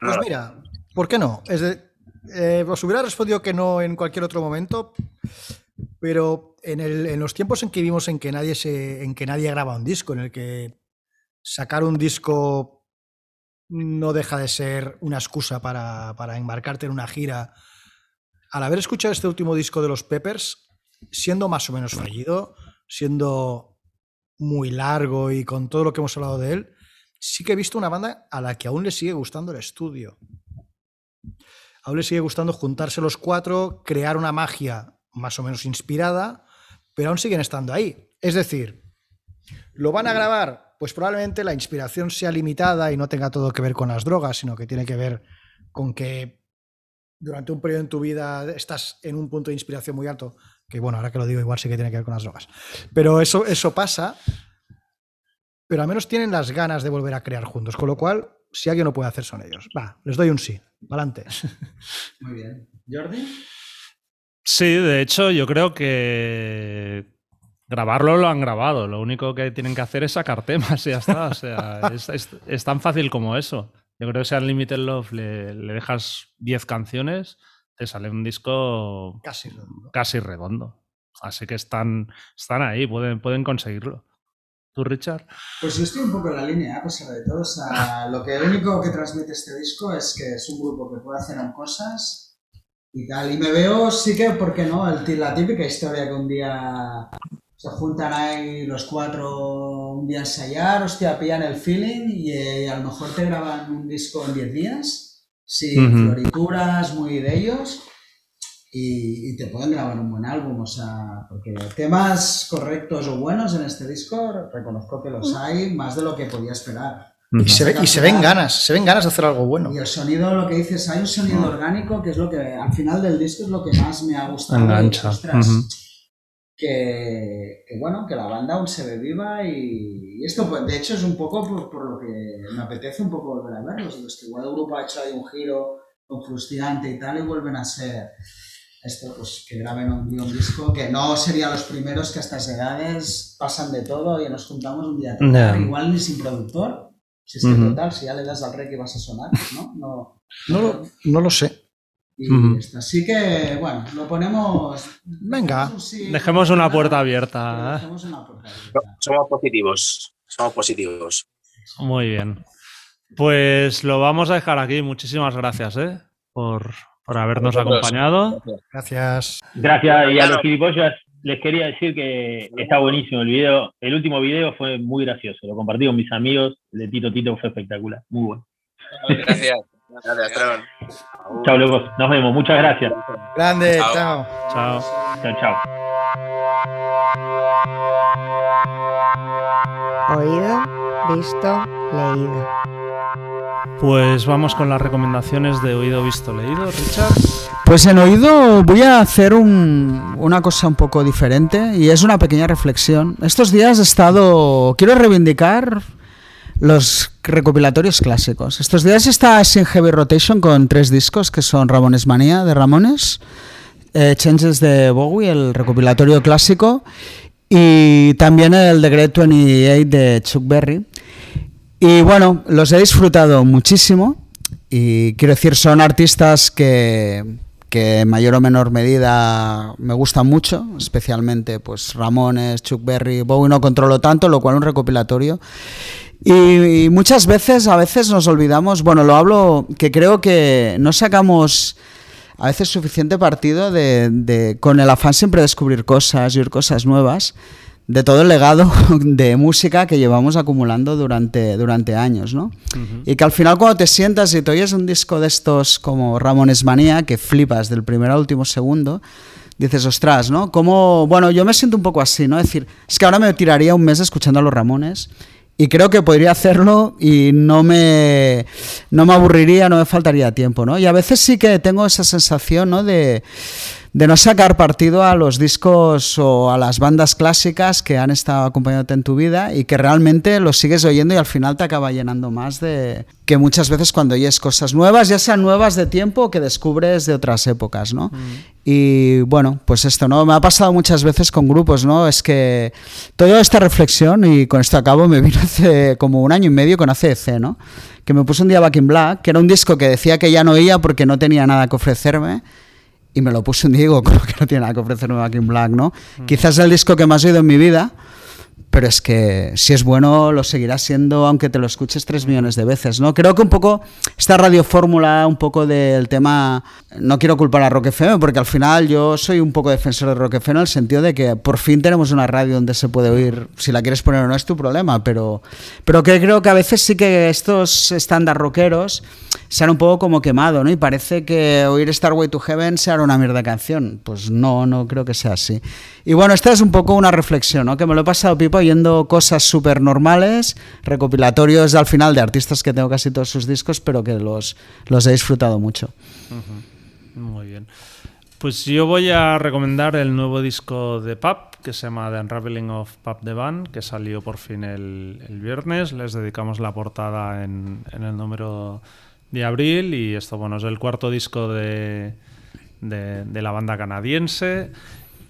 [SPEAKER 7] No,
[SPEAKER 5] Pues mira, ¿por qué no? Es de- eh, os hubiera respondido que no en cualquier otro momento, pero en, el- en los tiempos en que vivimos en que nadie se, en que nadie graba un disco, en el que sacar un disco no deja de ser una excusa para, para embarcarte en una gira. Al haber escuchado este último disco de los Peppers, siendo más o menos fallido, siendo muy largo y con todo lo que hemos hablado de él, sí que he visto una banda a la que aún le sigue gustando el estudio. Aún le sigue gustando juntarse los cuatro, crear una magia más o menos inspirada, pero aún siguen estando ahí. Es decir, ¿Lo van a grabar? Pues probablemente la inspiración sea limitada y no tenga todo que ver con las drogas, sino que tiene que ver con que durante un periodo en tu vida estás en un punto de inspiración muy alto, que bueno, ahora que lo digo, igual sí que tiene que ver con las drogas. Pero eso, eso pasa, pero al menos tienen las ganas de volver a crear juntos, con lo cual, si alguien lo puede hacer, son ellos. Va, les doy un sí. Adelante.
[SPEAKER 2] Muy bien. ¿Jordi?
[SPEAKER 1] Sí, de hecho, yo creo que grabarlo lo han grabado. Lo único que tienen que hacer es sacar temas y ya está. O sea, es, es- es tan fácil como eso. Yo creo que si al Limited Love le, le dejas 10 canciones, te sale un disco
[SPEAKER 5] Casi. redondo.
[SPEAKER 1] casi redondo. Así que están, están ahí, pueden, pueden conseguirlo. ¿Tú, Richard?
[SPEAKER 2] Pues yo estoy un poco en la línea, a pesar de todo. O sea, lo que lo único que transmite este disco es que es un grupo que puede hacer cosas y tal. Y me veo, sí que, ¿por qué no? El, la típica historia que un día se juntan ahí los cuatro un día a ensayar, hostia, pillan el feeling y, eh, a lo mejor te graban un disco en 10 días, sin florituras muy de ellos. Y, y te pueden grabar un buen álbum, o sea, porque temas correctos o buenos en este disco, reconozco que los hay más de lo que podía esperar.
[SPEAKER 5] Y se, ve- y se ven ganas, se ven ganas de hacer algo bueno.
[SPEAKER 2] Y el sonido, lo que dices, hay un sonido orgánico que es lo que al final del disco es lo que más me ha gustado.
[SPEAKER 1] Engancha.
[SPEAKER 2] Ostras,
[SPEAKER 1] Ujú.
[SPEAKER 2] que, que bueno, que la banda aún se ve viva y, y esto pues, de hecho es un poco por, por lo que me apetece un poco volver a verlos. Los que igual el grupo ha hecho ahí un giro con frustrante y tal y vuelven a ser esto, pues que graben un, un disco que no serían los primeros que a estas edades pasan de todo y nos juntamos un día
[SPEAKER 1] Ya.
[SPEAKER 2] igual ni sin productor. Si es que total, si ya le das al rey que vas a sonar, ¿no? No,
[SPEAKER 5] No lo, no lo sé.
[SPEAKER 2] y. Así que, bueno, lo ponemos.
[SPEAKER 5] Venga.
[SPEAKER 2] sí,
[SPEAKER 1] Dejemos una puerta abierta. ¿eh?
[SPEAKER 2] Dejemos una puerta abierta.
[SPEAKER 7] Somos positivos. Somos positivos.
[SPEAKER 1] Muy bien. Pues lo vamos a dejar aquí. Muchísimas gracias ¿eh? por, por habernos acompañado.
[SPEAKER 5] Gracias.
[SPEAKER 4] Gracias. Y a los gilipollas les quería decir que está buenísimo el video. El último video fue muy gracioso. Lo compartí con mis amigos. El de Tito Tito fue espectacular. Muy bueno.
[SPEAKER 3] Gracias.
[SPEAKER 7] Gracias.
[SPEAKER 4] Chao, locos. Nos vemos. Muchas gracias.
[SPEAKER 5] Grande,
[SPEAKER 3] Chao.
[SPEAKER 5] chao.
[SPEAKER 1] Chao.
[SPEAKER 4] Chao, chao.
[SPEAKER 8] Oído, visto, leído.
[SPEAKER 1] Pues vamos con las recomendaciones de oído, visto, leído. Richard.
[SPEAKER 2] Pues en oído voy a hacer un- una cosa un poco diferente y es una pequeña reflexión. Estos días he estado. Quiero reivindicar los recopilatorios clásicos. Estos días está sin Heavy Rotation con tres discos que son Ramones Manía de Ramones, eh, Changes de Bowie, el recopilatorio clásico, y también el The Great 28 de Chuck Berry. Y bueno, los he disfrutado muchísimo y quiero decir, son artistas que, que en mayor o menor medida me gustan mucho, especialmente pues Ramones, Chuck Berry, Bowie no controlo tanto, lo cual un recopilatorio. Y, muchas veces, a veces nos olvidamos, bueno, lo hablo, que creo que no sacamos a veces suficiente partido de, con el afán siempre de descubrir cosas y cosas nuevas, de todo el legado de música que llevamos acumulando durante, durante años, ¿no? Y que al final cuando te sientas y te oyes un disco de estos como Ramones Manía, que flipas del primer al último segundo, dices, ostras, ¿no? Como, bueno, yo me siento un poco así, ¿no? Es decir, es que ahora me tiraría un mes escuchando a los Ramones y creo que podría hacerlo y no me, no me aburriría, no me faltaría tiempo, ¿no? Y a veces sí que tengo esa sensación, ¿no? De, de no sacar partido a los discos o a las bandas clásicas que han estado acompañándote en tu vida y que realmente los sigues oyendo y al final te acaba llenando más de que muchas veces cuando oyes cosas nuevas, ya sean nuevas de tiempo o que descubres de otras épocas, ¿no? Y bueno, pues esto, ¿no? Me ha pasado muchas veces con grupos, ¿no? Es que toda esta reflexión, y con esto acabo, me vino hace como un año y medio con ACDC, ¿no? Que me puse un día Back in Black, que era un disco que decía que ya no oía porque no tenía nada que ofrecerme. Y me lo puse un digo, como que no tiene nada que ofrecerme Back in Black, ¿no? Quizás es el disco que más he oído en mi vida, pero es que si es bueno lo seguirá siendo aunque te lo escuches tres millones de veces, ¿no? Creo que un poco esta radiofórmula, un poco del tema, no quiero culpar a Rock FM porque al final yo soy un poco defensor de Rock FM en el sentido de que por fin tenemos una radio donde se puede oír, si la quieres poner o no es tu problema, pero, pero que creo que a veces sí que estos estándar rockeros se han un poco como quemado, ¿no? Y parece que oír Starway to Heaven sea una mierda canción. Pues no, no creo que sea así. Y bueno, esta es un poco una reflexión, ¿no? Que me lo he pasado pipa oyendo cosas súper normales, recopilatorios al final de artistas que tengo casi todos sus discos, pero que los, los he disfrutado mucho.
[SPEAKER 1] Muy bien. Pues yo voy a recomendar el nuevo disco de Pap, que se llama The Unraveling of Pap the Band, que salió por fin el, el viernes. Les dedicamos la portada en, en el número de abril y esto, bueno, es el cuarto disco de, de, de la banda canadiense.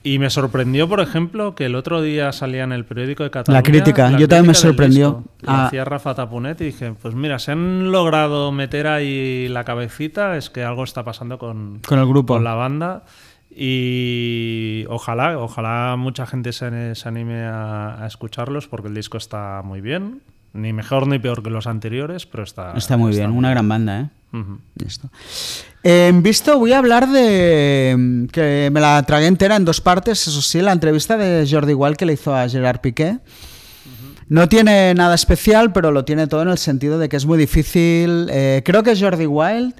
[SPEAKER 1] Y me sorprendió, por ejemplo, que el otro día salía en el periódico de Cataluña.
[SPEAKER 2] crítica, yo también me sorprendió. Ah.
[SPEAKER 1] hacía Rafa Tapunet y dije, pues mira, se han logrado meter ahí la cabecita, es que algo está pasando con,
[SPEAKER 2] Con el grupo.
[SPEAKER 1] con la banda. Y ojalá, ojalá mucha gente se, se anime a, a escucharlos porque el disco está muy bien. Ni mejor ni peor que los anteriores, pero está,
[SPEAKER 2] Está muy bien, una gran banda, ¿eh? Listo. Eh, visto, voy a hablar de. mm, que me la tragué entera en dos partes, eso sí, la entrevista de Jordi Wild que le hizo a Gerard Piqué. No tiene nada especial, pero lo tiene todo en el sentido de que es muy difícil. eh, creo que Jordi Wild,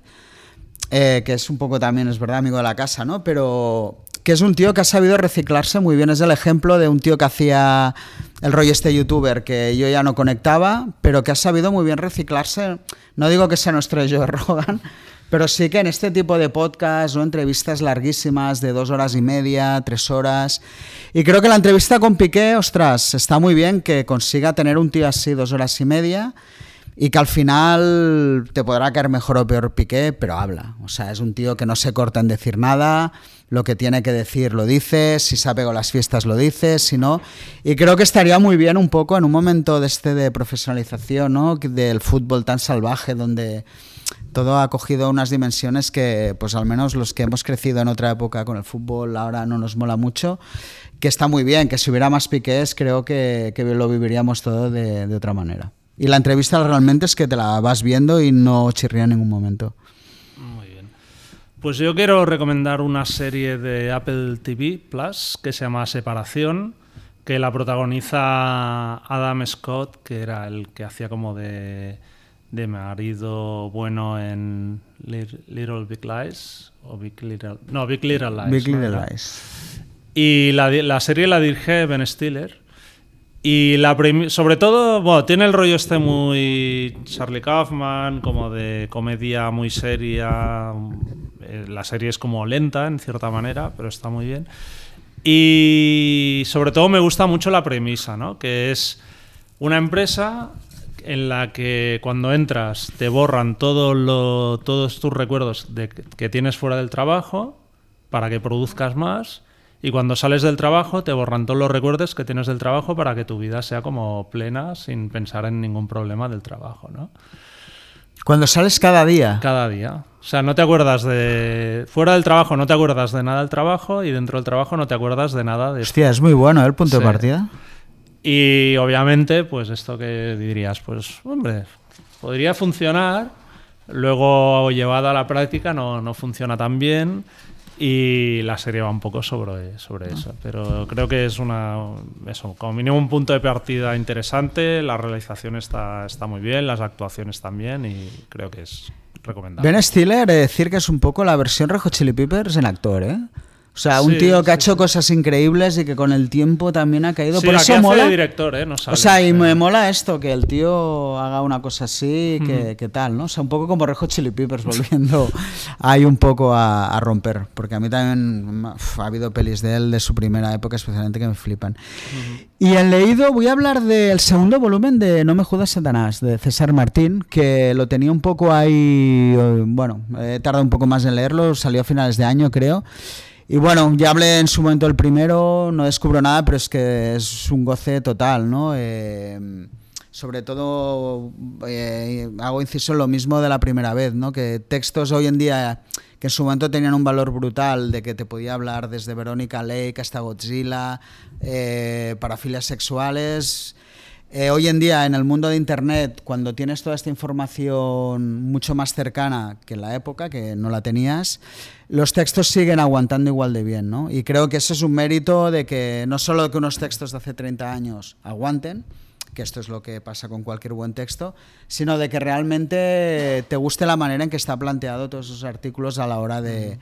[SPEAKER 2] eh, que es un poco también, es verdad, amigo de la casa, ¿no? Pero que es un tío que ha sabido reciclarse muy bien. Es el ejemplo de un tío que hacía el rollo este youtuber que yo ya no conectaba, pero que ha sabido muy bien reciclarse. No digo que sea nuestro Joe Rogan, pero sí que en este tipo de podcast o entrevistas larguísimas de dos horas y media, tres horas. Y creo que la entrevista con Piqué, ostras, está muy bien que consiga tener un tío así dos horas y media y que al final te podrá caer mejor o peor Piqué, pero habla. O sea, es un tío que no se corta en decir nada, lo que tiene que decir lo dice, si se ha pegado las fiestas lo dice, si no. Y creo que estaría muy bien un poco en un momento de este de profesionalización, ¿no? Del fútbol tan salvaje donde todo ha cogido unas dimensiones que, pues al menos los que hemos crecido en otra época con el fútbol ahora no nos mola mucho, que está muy bien, que si hubiera más piqués creo que, que lo viviríamos todo de, de otra manera. Y la entrevista realmente es que te la vas viendo y no chirría en ningún momento.
[SPEAKER 1] Muy bien. Pues yo quiero recomendar una serie de Apple TV Plus que se llama Separación, que la protagoniza Adam Scott, que era el que hacía como de, de marido bueno en Lit- Little Big Lies. O Big Little, no, Big Little Lies.
[SPEAKER 2] Big
[SPEAKER 1] ¿no
[SPEAKER 2] Little? Lies.
[SPEAKER 1] Y la, la serie la dirige Ben Stiller. Y la sobre todo, bueno, tiene el rollo este muy Charlie Kaufman, como de comedia muy seria. Eh, La serie es como lenta en cierta manera, pero está muy bien. Y sobre todo me gusta mucho la premisa, ¿no? Que es una empresa en la que cuando entras te borran todo lo- todos tus recuerdos de que tienes fuera del trabajo para que produzcas más y cuando sales del trabajo te borran todos los recuerdos que tienes del trabajo para que tu vida sea como plena sin pensar en ningún problema del trabajo, ¿no?
[SPEAKER 2] Cuando sales cada día.
[SPEAKER 1] Cada día. O sea, no te acuerdas de... Fuera del trabajo no te acuerdas de nada del trabajo y dentro del trabajo no te acuerdas de nada de...
[SPEAKER 2] Hostia, es muy bueno ¿eh? el punto de partida.
[SPEAKER 1] Y obviamente, pues esto que dirías, pues hombre, podría funcionar, luego llevado a la práctica no, no funciona tan bien y la serie va un poco sobre, sobre eso. Pero creo que es una, eso, como mínimo un punto de partida interesante, la realización está, está muy bien, las actuaciones también y creo que es recomendable.
[SPEAKER 2] Ben Stiller, eh, decir que es un poco la versión Rejo Chili Peppers en actor, ¿eh? O sea, un
[SPEAKER 1] Sí,
[SPEAKER 2] tío que ha
[SPEAKER 1] sí,
[SPEAKER 2] hecho
[SPEAKER 1] sí.
[SPEAKER 2] cosas increíbles y que con el tiempo también ha caído. Por eso mola.
[SPEAKER 1] de director, ¿eh? No
[SPEAKER 2] o
[SPEAKER 1] sale,
[SPEAKER 2] sea, y me mola esto, que el tío haga una cosa así, que, que tal, ¿no? O sea, un poco como Rejo Chili Peppers volviendo ahí un poco a, a romper. Porque a mí también uf, ha habido pelis de él de su primera época, especialmente que me flipan. Y en leído voy a hablar del segundo volumen de No me jodas Satanás, de César Martín, que lo tenía un poco ahí, eh, bueno, he tardado un poco más en leerlo, salió a finales de año creo. Y bueno, ya hablé en su momento del primero, no descubro nada, pero es que es un goce total, ¿no? Eh, sobre todo eh, hago inciso en lo mismo de la primera vez, ¿no? Que textos hoy en día que en su momento tenían un valor brutal, de que te podía hablar desde Verónica Lake hasta Godzilla, eh, parafilias sexuales. Eh, hoy en día, en el mundo de Internet, cuando tienes toda esta información mucho más cercana que en la época, que no la tenías, los textos siguen aguantando igual de bien, ¿no? Y creo que eso es un mérito de que no solo que unos textos de hace 30 años aguanten, que esto es lo que pasa con cualquier buen texto, sino de que realmente te guste la manera en que está planteado todos esos artículos a la hora de,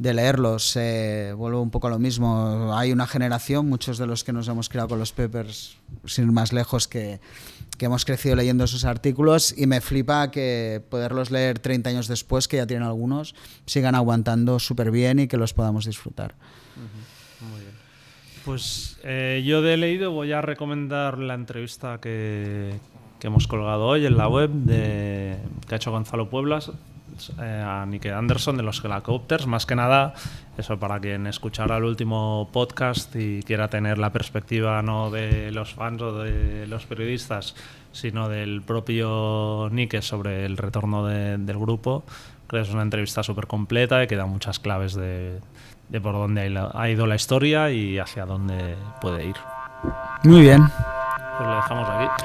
[SPEAKER 2] de leerlos. Eh, vuelvo un poco a lo mismo. Hay una generación, muchos de los que nos hemos criado con los Peppers, sin ir más lejos, que, que hemos crecido leyendo sus artículos y me flipa que poderlos leer 30 años después, que ya tienen algunos, sigan aguantando súper bien y que los podamos disfrutar.
[SPEAKER 1] Muy bien. Pues eh, yo de leído voy a recomendar la entrevista que, que hemos colgado hoy en la web de, que ha hecho Gonzalo Pueblas eh, a Nike Anderson de los Helicopters. Más que nada, eso para quien escuchara el último podcast y quiera tener la perspectiva no de los fans o de los periodistas, sino del propio Nike sobre el retorno de- del grupo. Creo que es una entrevista súper completa y que da muchas claves de, de por dónde ha ido la historia y hacia dónde puede ir.
[SPEAKER 2] Muy bien.
[SPEAKER 1] Pues lo dejamos aquí.